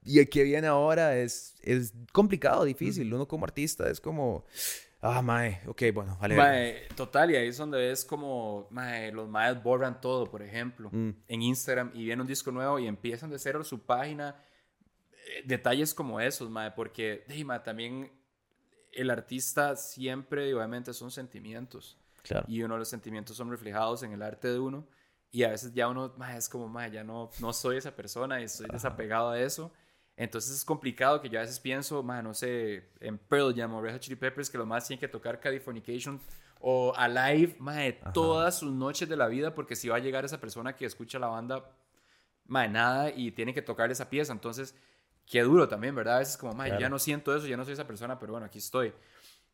y el que viene ahora es, es complicado, difícil. Uno como artista es como Ah, mae, ok, bueno, vale. Mae, total, y ahí es donde ves como, mae, los maes borran todo, por ejemplo, mm. en Instagram y viene un disco nuevo y empiezan de cero su página. Eh, detalles como esos, mae, porque, hey, mae, también el artista siempre, obviamente, son sentimientos. Claro. Y uno de los sentimientos son reflejados en el arte de uno. Y a veces ya uno, mae, es como, mae, ya no, no soy esa persona y estoy desapegado a eso. Entonces es complicado que yo a veces pienso, man, no sé, en Pearl Jam o Red Hot Chili Peppers, que los más tienen que tocar Californication o Alive, man, todas sus noches de la vida, porque si va a llegar esa persona que escucha la banda, man, nada, y tiene que tocar esa pieza. Entonces, qué duro también, ¿verdad? A veces como, man, ya no siento eso, ya no soy esa persona, pero bueno, aquí estoy.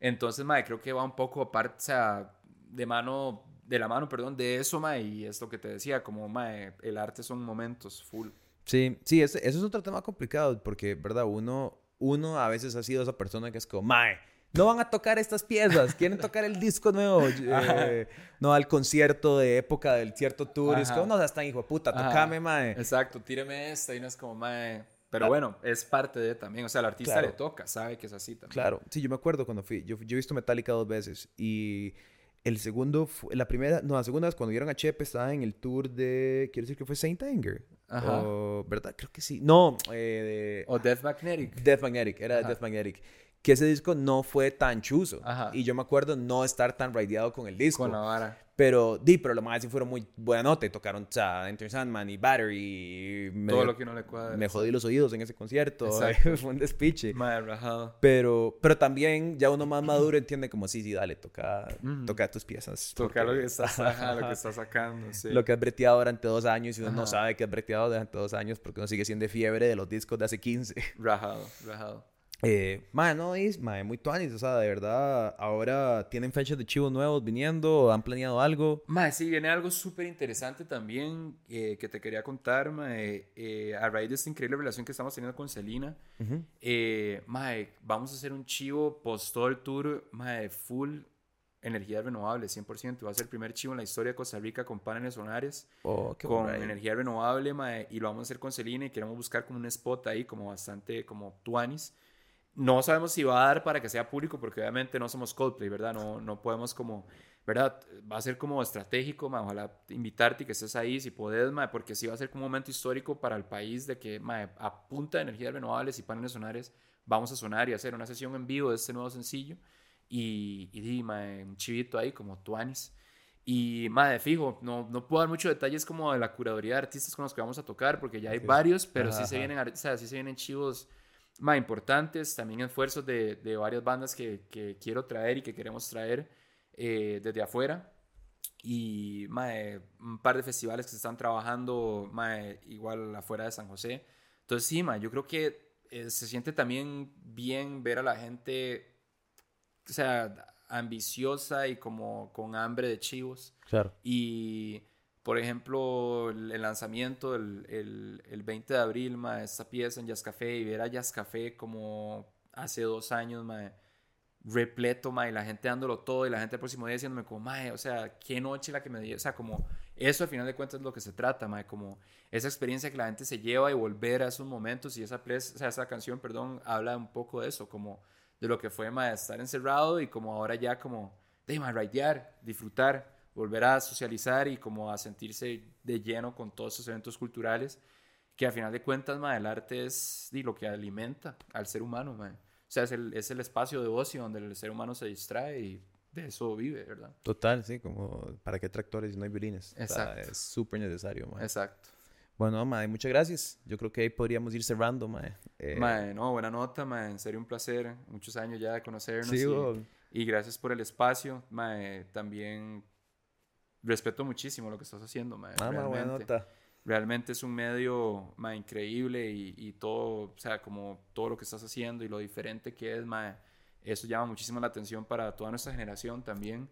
Entonces, man, creo que va un poco aparte, o sea, de mano, de la mano, perdón, de eso, man, y es lo que te decía, como, man, el arte son momentos full. Sí, sí, ese, eso es otro tema complicado porque, ¿verdad? Uno, uno a veces ha sido esa persona que es como, mae, no van a tocar estas piezas, quieren tocar el disco nuevo, <laughs> eh, no al concierto de época del cierto tour, es como, no, están hijo de puta, tocame, mae. Exacto, tíreme esta y no es como, mae. Pero bueno, es parte de también, o sea, el artista le toca, sabe que es así también. Claro, sí, yo me acuerdo cuando fui, yo, yo he visto Metallica dos veces y el segundo, la primera, no, la segunda vez cuando vieron a Chepe estaba en el tour de, quiero decir que fue Saint Anger. Ajá. ¿Verdad? Creo que sí. No, eh, O Death Magnetic. Death Magnetic, era Death Magnetic. Que ese disco no fue tan chuzo. Ajá. Y yo me acuerdo no estar tan raideado con el disco. Con la vara. Pero, di, pero lo más sí fueron muy buena nota y tocaron, o sea, Enter Sandman y Battery. Y Todo lo que no le cuadra. Me jodí los oídos en ese concierto. <laughs> Fue un despiche. Madre rajado. Pero, pero también ya uno más maduro entiende como, sí, sí, dale, toca, toca tus piezas. Toca lo que estás, <laughs> lo que estás sacando, sí. Lo que has breteado durante dos años y uno no sabe que has breteado durante dos años porque uno sigue siendo fiebre de los discos de hace 15. Rajado, rajado. Eh, no es, muy tuanis, o sea, de verdad, ahora tienen fechas de chivos nuevos viniendo, han planeado algo. Mae, sí, viene algo súper interesante también eh, que te quería contar, mae, eh, a raíz de esta increíble relación que estamos teniendo con Celina. Eh, vamos a hacer un chivo post todo el tour, mae, full energía renovable, 100%. Va a ser el primer chivo en la historia de Costa Rica con paneles solares, oh, con energía renovable, mae, y lo vamos a hacer con Celina y queremos buscar como un spot ahí, como bastante, como tuanis no sabemos si va a dar para que sea público, porque obviamente no somos Coldplay, ¿verdad? No, no podemos como, ¿verdad? Va a ser como estratégico, ma, ojalá invitarte y que estés ahí si podés, ma, porque sí va a ser como un momento histórico para el país de que, ma, a punta de energías renovables y paneles solares vamos a sonar y hacer una sesión en vivo de este nuevo sencillo y, y un chivito ahí como Tuanis. Y, de fijo, no, no puedo dar muchos detalles como de la curaduría de artistas con los que vamos a tocar, porque ya hay varios, pero sí, se vienen, o sea, sí se vienen chivos más importantes, también esfuerzos de, de varias bandas que, que, quiero traer y que queremos traer eh, desde afuera. Y un par de festivales que se están trabajando igual afuera de San José. Entonces sí, yo creo que eh, se siente también bien ver a la gente, o sea, ambiciosa y como con hambre de chivos. Claro. Y por ejemplo, el, lanzamiento el, el, el, 20 de abril, ma, esta pieza en Jazz Café y ver a Jazz Café como hace dos años, ma, repleto, ma, y la gente dándolo todo y la gente el próximo día diciéndome como, ma, o sea, qué noche la que me dio, o sea, como eso al final de cuentas es lo que se trata, ma, como esa experiencia que la gente se lleva y volver a esos momentos y esa, o sea, esa canción, perdón, habla un poco de eso, como de lo que fue, ma, estar encerrado y como ahora ya como, de, ma, raidear, disfrutar volver a socializar y como a sentirse de lleno con todos esos eventos culturales, que al final de cuentas, ma, el arte es lo que alimenta al ser humano, ma. O sea, es el, es el espacio de ocio donde el ser humano se distrae y de eso vive, ¿verdad? Total, sí, como para qué tractores y no hay violines. Exacto. es súper necesario, ma. Exacto. Bueno, ma, muchas gracias. Yo creo que ahí podríamos ir cerrando, ma. Eh, no, buena nota, ma. En serio, un placer. Muchos años ya de conocernos. Sí, y, y, gracias por el espacio, ma. También respeto muchísimo lo que estás haciendo, ma, ah, realmente, realmente es un medio ma, increíble y, y, todo, o sea, como todo lo que estás haciendo y lo diferente que es, ma, eso llama muchísimo la atención para toda nuestra generación también.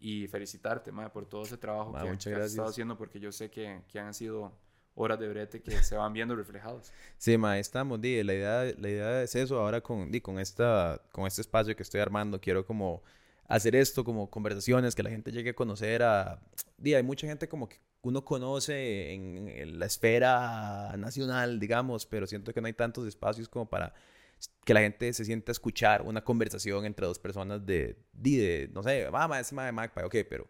Y felicitarte, ma, por todo ese trabajo que, que has estado haciendo, porque yo sé que, que han sido horas de brete que se van viendo reflejados. Sí, ma, estamos, di, la idea, la idea es eso, ahora con, di, con, esta, con este espacio que estoy armando, quiero como hacer esto como conversaciones, que la gente llegue a conocer a... Día, hay mucha gente como que uno conoce en, la esfera nacional, digamos, pero siento que no hay tantos espacios como para que la gente se sienta a escuchar una conversación entre dos personas de, de, no sé, mamá, es de Magpie, ok, pero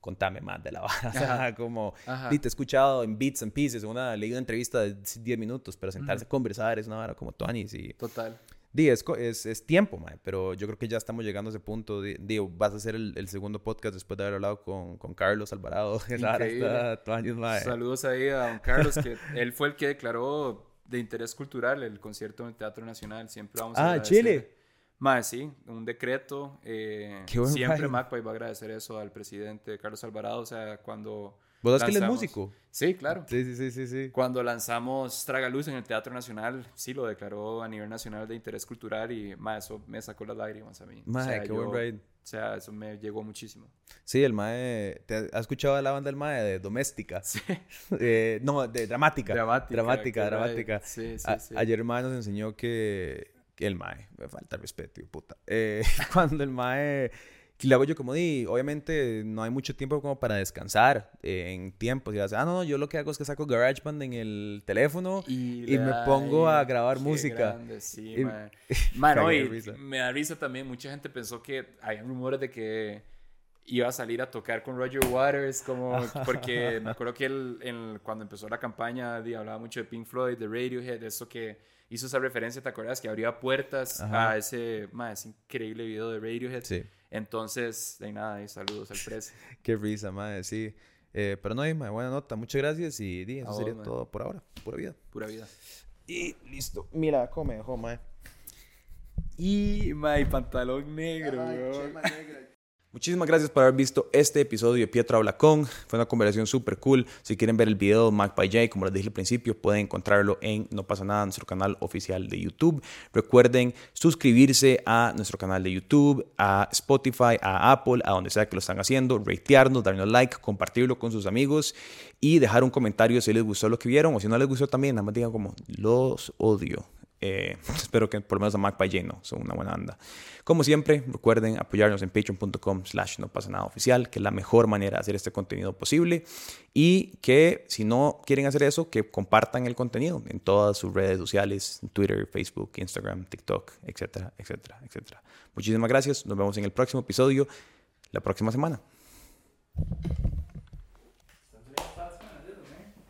contame más de la <laughs> banda. como, te he escuchado en bits and pieces, una, leí una entrevista de 10 minutos, pero sentarse a conversar es una hora como Tony. Y, Total. Di, es, es, tiempo, mae, pero yo creo que ya estamos llegando a ese punto. Digo, vas a hacer el, segundo podcast después de haber hablado con, con Carlos Alvarado. <laughs> Saludos ahí a don Carlos, que <laughs> él fue el que declaró de interés cultural, el concierto en el Teatro Nacional. Siempre vamos a Ah. Chile. Más, sí, un decreto. Eh, siempre MacPay va a agradecer eso al presidente Carlos Alvarado. O sea, cuando. ¿Vos sabes que él es músico? Sí, claro. Sí, sí, sí, sí, sí. Cuando lanzamos Tragaluz en el Teatro Nacional, sí lo declaró a nivel nacional de interés cultural y más eso me sacó las lágrimas a mí. Mae, o sea, qué buen ride. O sea, eso me llegó muchísimo. Sí, el Mae. ¿te ¿Has escuchado la banda del Mae de Doméstica? Sí. <laughs> Eh, no, de Dramática. Dramática. Dramática, dramática. Sí, sí, sí. ayer el Mae nos enseñó que, que el Mae, me falta respeto, puta. Eh, <laughs> cuando el Mae y le hago yo como di, obviamente no hay mucho tiempo como para descansar eh, en tiempo. Y ah, no, no, yo lo que hago es que saco GarageBand en el teléfono y, me pongo a grabar música. Grande, sí, y, Mano, <laughs> y me da risa también. Mucha gente pensó que hay rumores de que iba a salir a tocar con Roger Waters, como <laughs> porque me acuerdo que él, cuando empezó la campaña di, hablaba mucho de Pink Floyd, de Radiohead, eso que hizo esa referencia, ¿te acuerdas? Que abría puertas a ese, ese increíble video de Radiohead. Sí. Entonces, de nada, y saludos al precio. <laughs> Qué risa, madre, sí. Eh, pero no, mae, buena nota. Muchas gracias y di, eso sería todo por ahora. Pura vida. Pura vida. Y listo. Mira, come, dejó, mae. Y, mae, pantalón negro, Muchísimas gracias por haber visto este episodio de Pietro Habla Con. Fue una conversación súper cool. Si quieren ver el video de by J, como les dije al principio, pueden encontrarlo en No pasa nada, nuestro canal oficial de YouTube. Recuerden suscribirse a nuestro canal de YouTube, a Spotify, a Apple, a donde sea que lo están haciendo, ratearnos, darnos like, compartirlo con sus amigos y dejar un comentario si les gustó lo que vieron o si no les gustó también, nada más digan como los odio. Eh, <laughs> espero que por lo menos a Mac by no, son una buena anda. Como siempre, recuerden apoyarnos en patreon.com slash no pasa nada oficial, que es la mejor manera de hacer este contenido posible. Y que si no quieren hacer eso, que compartan el contenido en todas sus redes sociales, Twitter, Facebook, Instagram, TikTok, etcétera, etcétera, etcétera. Muchísimas gracias. Nos vemos en el próximo episodio la próxima semana.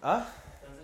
¿Ah?